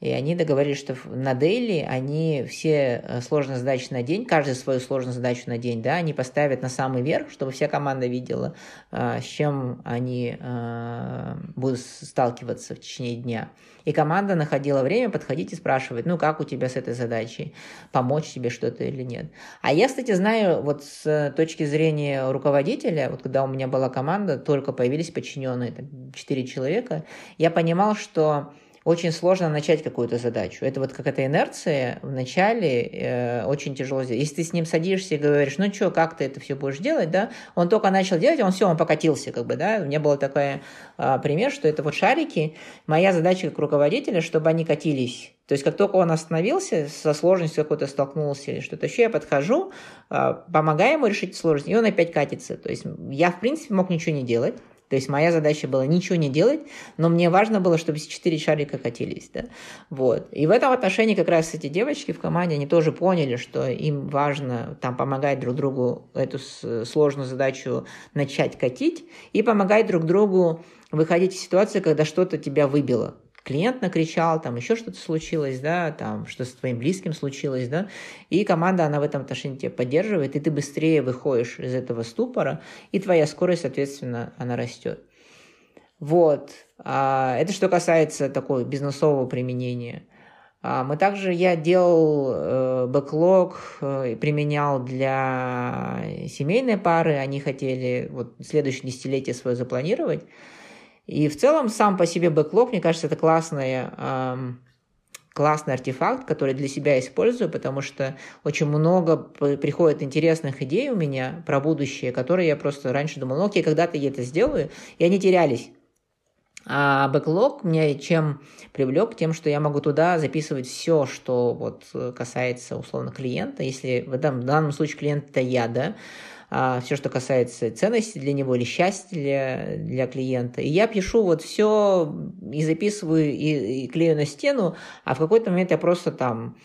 И они договорились, что на дейли они все э, сложные задачи на день, каждый свою сложную задачу на день, да, они поставят на самый верх, чтобы вся команда видела, э, с чем они э, будут сталкиваться в течение дня. И команда находила время подходить и спрашивать, ну как у тебя с этой задачей, помочь тебе что-то или нет. А я, кстати, знаю, вот с точки зрения руководителя, вот когда у меня была команда, только появились подчиненные, там, 4 человека, я понимал, что очень сложно начать какую-то задачу. Это вот какая-то инерция в начале э, очень тяжело сделать. Если ты с ним садишься и говоришь, ну что, как ты это все будешь делать, да, он только начал делать, он все, он покатился, как бы, да. У меня был такой э, пример, что это вот шарики. Моя задача как руководителя, чтобы они катились. То есть, как только он остановился, со сложностью какой-то столкнулся или что-то еще, я подхожу, э, помогаю ему решить сложность, и он опять катится. То есть, я, в принципе, мог ничего не делать, то есть моя задача была ничего не делать, но мне важно было, чтобы все четыре шарика катились. Да? Вот. И в этом отношении как раз эти девочки в команде, они тоже поняли, что им важно там помогать друг другу эту сложную задачу начать катить и помогать друг другу выходить из ситуации, когда что-то тебя выбило клиент накричал, там еще что-то случилось, да, там что с твоим близким случилось, да, и команда, она в этом отношении тебя поддерживает, и ты быстрее выходишь из этого ступора, и твоя скорость, соответственно, она растет. Вот. А, это что касается такого бизнесового применения. А, мы также, я делал э, бэклог, э, применял для семейной пары, они хотели вот следующее десятилетие свое запланировать, и в целом сам по себе бэклог, мне кажется, это классная эм, классный артефакт, который для себя использую, потому что очень много приходит интересных идей у меня про будущее, которые я просто раньше думал, ну окей, когда-то я это сделаю, и они терялись. А бэклог меня чем привлек? Тем, что я могу туда записывать все, что вот касается условно клиента. Если в, этом, в данном случае клиент это я, да, а, все, что касается ценности для него или счастья для, для клиента. И я пишу вот все и записываю, и, и клею на стену, а в какой-то момент я просто там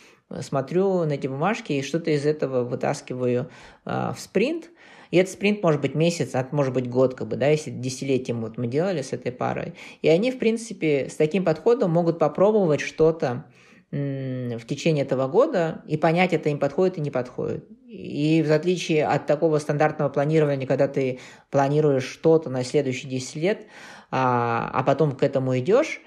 смотрю на эти бумажки и что-то из этого вытаскиваю а, в спринт. И этот спринт может быть месяц, а может быть год, как бы, да, если десятилетием вот мы делали с этой парой. И они, в принципе, с таким подходом могут попробовать что-то, в течение этого года и понять, это им подходит и не подходит. И в отличие от такого стандартного планирования, когда ты планируешь что-то на следующие 10 лет, а, а потом к этому идешь,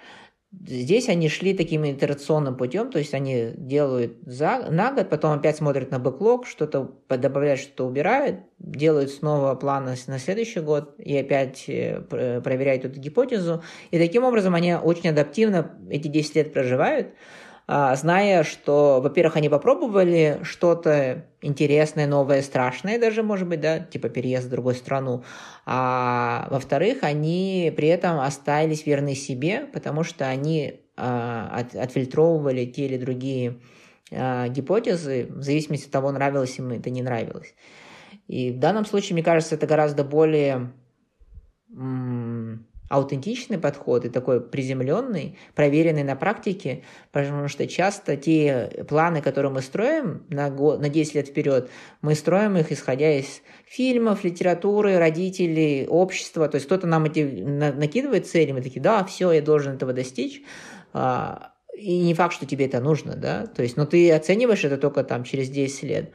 Здесь они шли таким итерационным путем, то есть они делают за, на год, потом опять смотрят на бэклог, что-то добавляют, что-то убирают, делают снова планы на следующий год и опять э, проверяют эту гипотезу. И таким образом они очень адаптивно эти 10 лет проживают. А, зная, что, во-первых, они попробовали что-то интересное, новое, страшное даже, может быть, да, типа переезд в другую страну, а во-вторых, они при этом остались верны себе, потому что они а, от, отфильтровывали те или другие а, гипотезы в зависимости от того, нравилось им это, не нравилось. И в данном случае, мне кажется, это гораздо более аутентичный подход и такой приземленный, проверенный на практике, потому что часто те планы, которые мы строим на, год, на 10 лет вперед, мы строим их исходя из фильмов, литературы, родителей, общества. То есть кто-то нам эти накидывает цели, мы такие, да, все, я должен этого достичь. А, и не факт, что тебе это нужно, да, то есть, но ты оцениваешь это только там через 10 лет.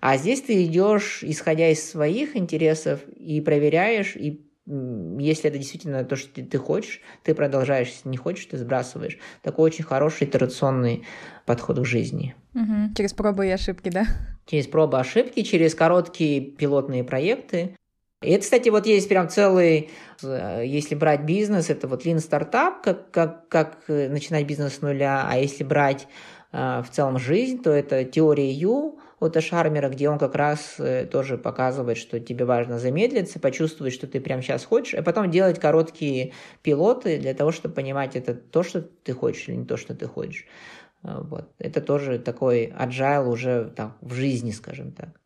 А здесь ты идешь, исходя из своих интересов, и проверяешь, и если это действительно то, что ты хочешь, ты продолжаешь, если не хочешь, ты сбрасываешь. Такой очень хороший итерационный подход к жизни. Угу. Через пробы и ошибки, да? Через пробы и ошибки, через короткие пилотные проекты. И это, кстати, вот есть прям целый, э, если брать бизнес, это вот Lean стартап, как, как, как э, начинать бизнес с нуля, а если брать э, в целом жизнь, то это теория Ю, от Шармера, где он как раз э, тоже показывает, что тебе важно замедлиться, почувствовать, что ты прямо сейчас хочешь, а потом делать короткие пилоты для того, чтобы понимать, это то, что ты хочешь или не то, что ты хочешь. А, вот. Это тоже такой agile уже так, в жизни, скажем так.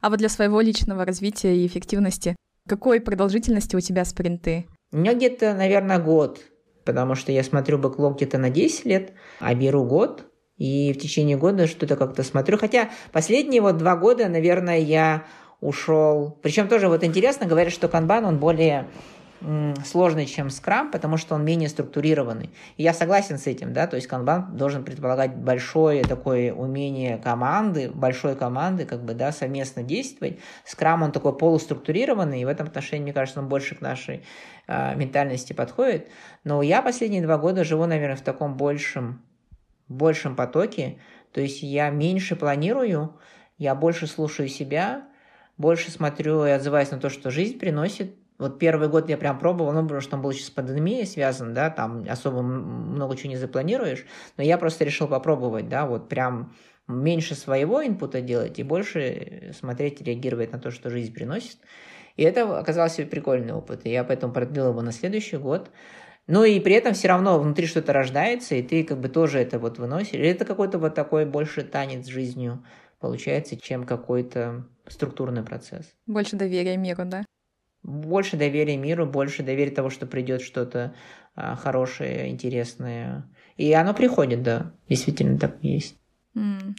А вот для своего личного развития и эффективности, какой продолжительности у тебя спринты? У меня где-то, наверное, год, потому что я смотрю бэклог где-то на 10 лет, а беру год, и в течение года что-то как-то смотрю. Хотя последние вот два года, наверное, я ушел. Причем тоже вот интересно, говорят, что канбан, он более сложный, чем Scrum, потому что он менее структурированный. И я согласен с этим, да, то есть канбан должен предполагать большое такое умение команды, большой команды, как бы, да, совместно действовать. Scrum, он такой полуструктурированный, и в этом отношении, мне кажется, он больше к нашей э, ментальности подходит. Но я последние два года живу, наверное, в таком большем большем потоке, то есть я меньше планирую, я больше слушаю себя, больше смотрю и отзываюсь на то, что жизнь приносит. Вот первый год я прям пробовал, ну, потому что он был еще с пандемией связан, да, там особо много чего не запланируешь, но я просто решил попробовать, да, вот прям меньше своего инпута делать и больше смотреть, реагировать на то, что жизнь приносит. И это оказался прикольный опыт, и я поэтому продлил его на следующий год. Но и при этом все равно внутри что-то рождается, и ты как бы тоже это вот выносишь. Или это какой-то вот такой больше танец с жизнью получается, чем какой-то структурный процесс. Больше доверия миру, да? Больше доверия миру, больше доверия того, что придет что-то а, хорошее, интересное. И оно приходит, да, действительно так и есть. Mm,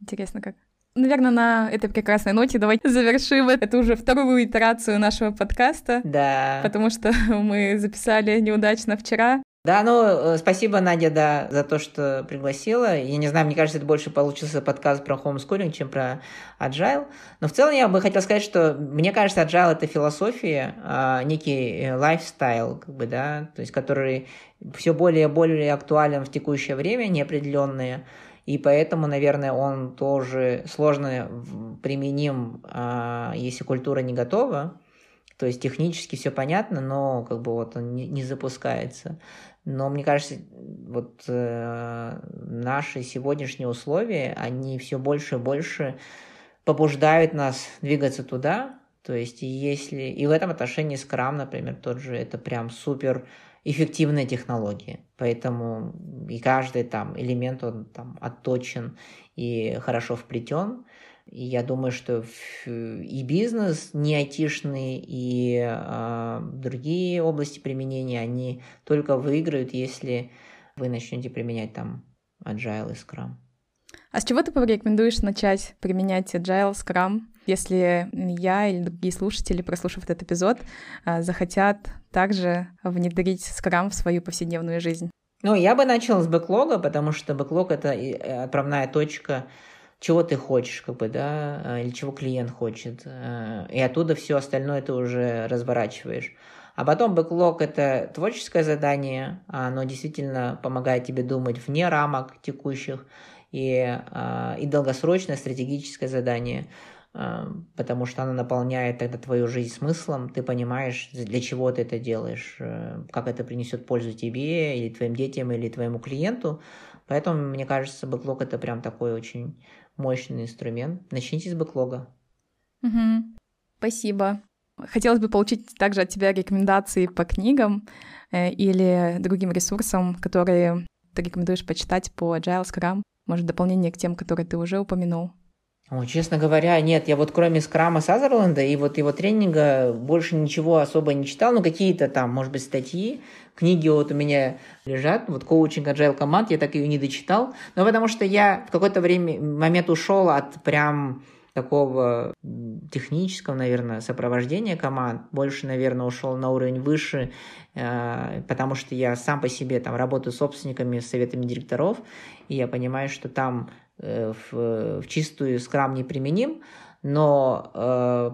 интересно как. Наверное, на этой прекрасной ноте давайте завершим эту уже вторую итерацию нашего подкаста. Да. Потому что [LAUGHS] мы записали неудачно вчера. Да, ну, э, спасибо, Надя, да, за то, что пригласила. Я не знаю, мне кажется, это больше получился подкаст про homeschooling, чем про agile. Но в целом я бы хотел сказать, что мне кажется, agile — это философия, а, некий лайфстайл, как бы, да, то есть который все более и более актуален в текущее время, неопределенные и поэтому, наверное, он тоже сложно применим, а, если культура не готова. То есть технически все понятно, но как бы вот он не, запускается. Но мне кажется, вот э, наши сегодняшние условия, они все больше и больше побуждают нас двигаться туда. То есть если и в этом отношении Scrum, например, тот же, это прям супер эффективная технология. Поэтому и каждый там элемент, он там отточен и хорошо вплетен. И я думаю, что и бизнес не айтишный, и э, другие области применения, они только выиграют, если вы начнете применять там Agile и Scrum. А с чего ты порекомендуешь начать применять Agile, Scrum, если я или другие слушатели, прослушав этот эпизод, а, захотят также внедрить Scrum в свою повседневную жизнь? Ну, я бы начал с бэклога, потому что бэклог — это э, отправная точка, чего ты хочешь, как бы, да, а, или чего клиент хочет. Э, и оттуда все остальное ты уже разворачиваешь. А потом бэклог – это творческое задание, оно действительно помогает тебе думать вне рамок текущих, и, а, и долгосрочное стратегическое задание, а, потому что оно наполняет тогда твою жизнь смыслом, ты понимаешь, для чего ты это делаешь, э, как это принесет пользу тебе, или твоим детям, или твоему клиенту. Поэтому, мне кажется, бэклог – это прям такой очень мощный инструмент. Начните с бэклога. Угу. Спасибо. Хотелось бы получить также от тебя рекомендации по книгам э, или другим ресурсам, которые ты рекомендуешь почитать по Agile Scrum, может, дополнение к тем, которые ты уже упомянул. О, честно говоря, нет, я вот кроме скрама Сазерленда и вот его тренинга больше ничего особо не читал, ну какие-то там, может быть, статьи, книги вот у меня лежат, вот коучинг Agile команд, я так ее не дочитал, но потому что я в какой-то время, момент ушел от прям такого технического, наверное, сопровождения команд, больше, наверное, ушел на уровень выше, э, потому что я сам по себе там работаю с собственниками, с советами директоров, и я понимаю, что там э, в, в чистую скрам не применим, но э,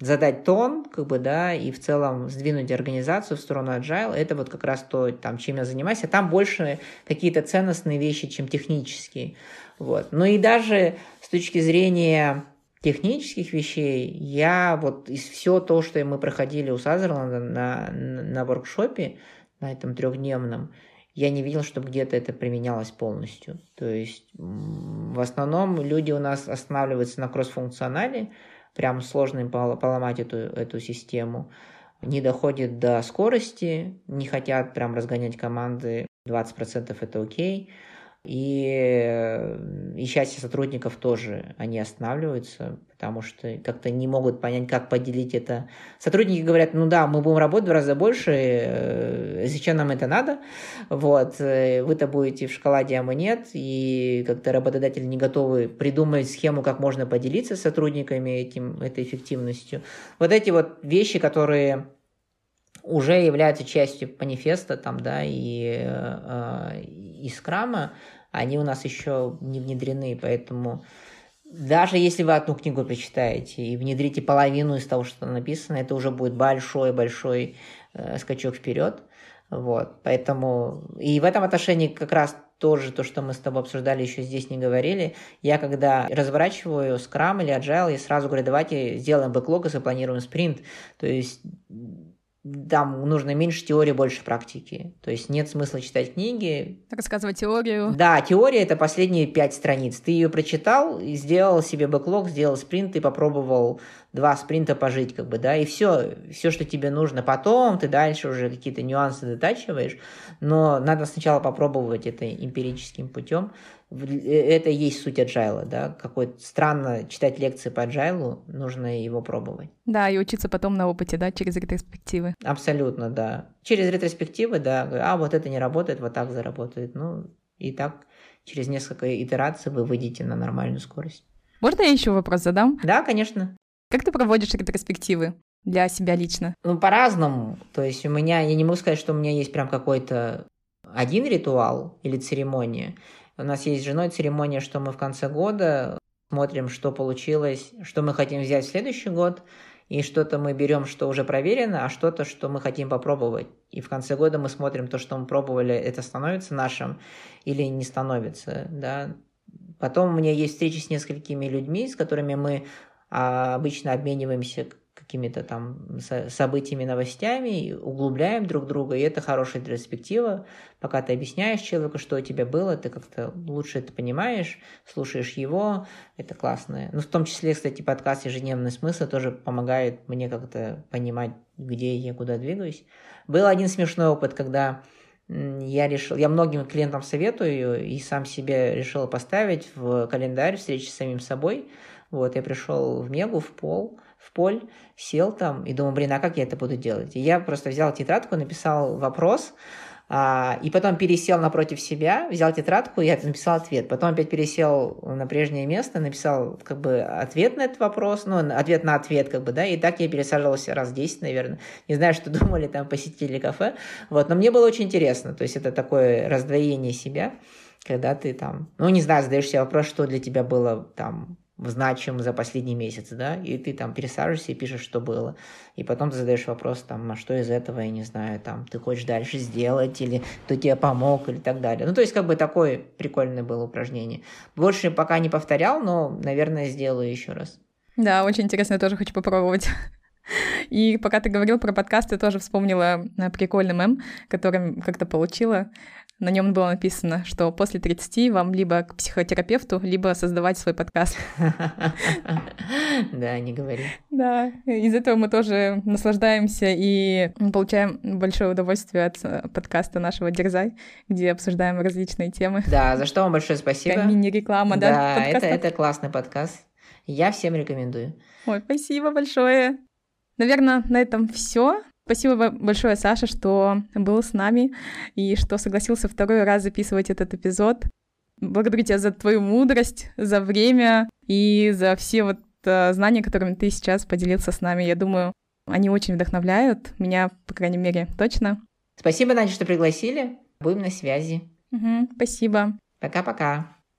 задать тон, как бы, да, и в целом сдвинуть организацию в сторону agile, это вот как раз то, там, чем я занимаюсь, а там больше какие-то ценностные вещи, чем технические. Вот. Ну и даже с точки зрения технических вещей, я вот из все то, что мы проходили у Сазерленда на, на воркшопе, на этом трехдневном, я не видел, чтобы где-то это применялось полностью. То есть в основном люди у нас останавливаются на кросс-функционале, прям сложно им поломать эту, эту систему, не доходят до скорости, не хотят прям разгонять команды, 20% это окей, и, и счастье сотрудников тоже, они останавливаются, потому что как-то не могут понять, как поделить это. Сотрудники говорят, ну да, мы будем работать в раза больше, э, зачем нам это надо? Вот, э, вы-то будете в шоколаде, а мы нет, и как-то работодатели не готовы придумать схему, как можно поделиться с сотрудниками этим, этой эффективностью. Вот эти вот вещи, которые уже являются частью манифеста там, да, и, э, и скрама, они у нас еще не внедрены, поэтому даже если вы одну книгу прочитаете и внедрите половину из того, что написано, это уже будет большой-большой э, скачок вперед. Вот, поэтому и в этом отношении как раз тоже то, что мы с тобой обсуждали, еще здесь не говорили. Я когда разворачиваю скрам или agile, я сразу говорю, давайте сделаем бэклог и запланируем спринт. То есть там нужно меньше теории, больше практики. То есть нет смысла читать книги. Рассказывать теорию. Да, теория — это последние пять страниц. Ты ее прочитал, сделал себе бэклог, сделал спринт и попробовал два спринта пожить, как бы, да, и все, все, что тебе нужно. Потом ты дальше уже какие-то нюансы дотачиваешь, но надо сначала попробовать это эмпирическим путем. Э, это и есть суть agile, да, какой странно читать лекции по agile, нужно его пробовать. Да, и учиться потом на опыте, да, через ретроспективы. Абсолютно, да. Через ретроспективы, да, а вот это не работает, вот так заработает, ну, и так через несколько итераций вы выйдете на нормальную скорость. Можно я еще вопрос задам? Да, конечно. Как ты проводишь ретроспективы для себя лично? Ну, по-разному. То есть у меня, я не могу сказать, что у меня есть прям какой-то один ритуал или церемония. У нас есть с женой церемония, что мы в конце года смотрим, что получилось, что мы хотим взять в следующий год, и что-то мы берем, что уже проверено, а что-то, что мы хотим попробовать. И в конце года мы смотрим то, что мы пробовали, это становится нашим или не становится, да. Потом у меня есть встречи с несколькими людьми, с которыми мы а, обычно обмениваемся какими-то там событиями, новостями, углубляем друг друга, и это хорошая ретроспектива. Пока ты объясняешь человеку, что у тебя было, ты как-то лучше это понимаешь, слушаешь его, это классно. Ну, в том числе, кстати, подкаст «Ежедневный смысл» тоже помогает мне как-то понимать, где я, куда двигаюсь. Был один смешной опыт, когда я решил, я многим клиентам советую и сам себе решил поставить в календарь встречи с самим собой. Вот, я пришел в Мегу, в пол, в поль, сел там и думал, блин, а как я это буду делать? И я просто взял тетрадку, написал вопрос, а, и потом пересел напротив себя, взял тетрадку, я написал ответ. Потом опять пересел на прежнее место, написал как бы ответ на этот вопрос, ну, ответ на ответ, как бы, да, и так я пересаживался раз 10, наверное. Не знаю, что [LAUGHS] думали там посетители кафе, вот, но мне было очень интересно, то есть это такое раздвоение себя, когда ты там, ну, не знаю, задаешь себе вопрос, что для тебя было там значим за последний месяц, да, и ты там пересаживаешься и пишешь, что было. И потом ты задаешь вопрос, там, а что из этого, я не знаю, там, ты хочешь дальше сделать, или кто тебе помог, или так далее. Ну, то есть, как бы такое прикольное было упражнение. Больше пока не повторял, но, наверное, сделаю еще раз. Да, очень интересно, я тоже хочу попробовать. И пока ты говорил про подкаст, я тоже вспомнила э, прикольный мем, который как-то получила. На нем было написано, что после 30 вам либо к психотерапевту, либо создавать свой подкаст. Да, не говори. Да, из этого мы тоже наслаждаемся и получаем большое удовольствие от э, подкаста нашего «Дерзай», где обсуждаем различные темы. Да, за что вам большое спасибо. Мини-реклама, да? Да, это, это классный подкаст. Я всем рекомендую. Ой, спасибо большое. Наверное, на этом все. Спасибо большое, Саша, что был с нами и что согласился второй раз записывать этот эпизод. Благодарю тебя за твою мудрость, за время и за все вот э, знания, которыми ты сейчас поделился с нами. Я думаю, они очень вдохновляют меня, по крайней мере, точно. Спасибо, Надя, что пригласили. Будем на связи. Угу, спасибо. Пока-пока.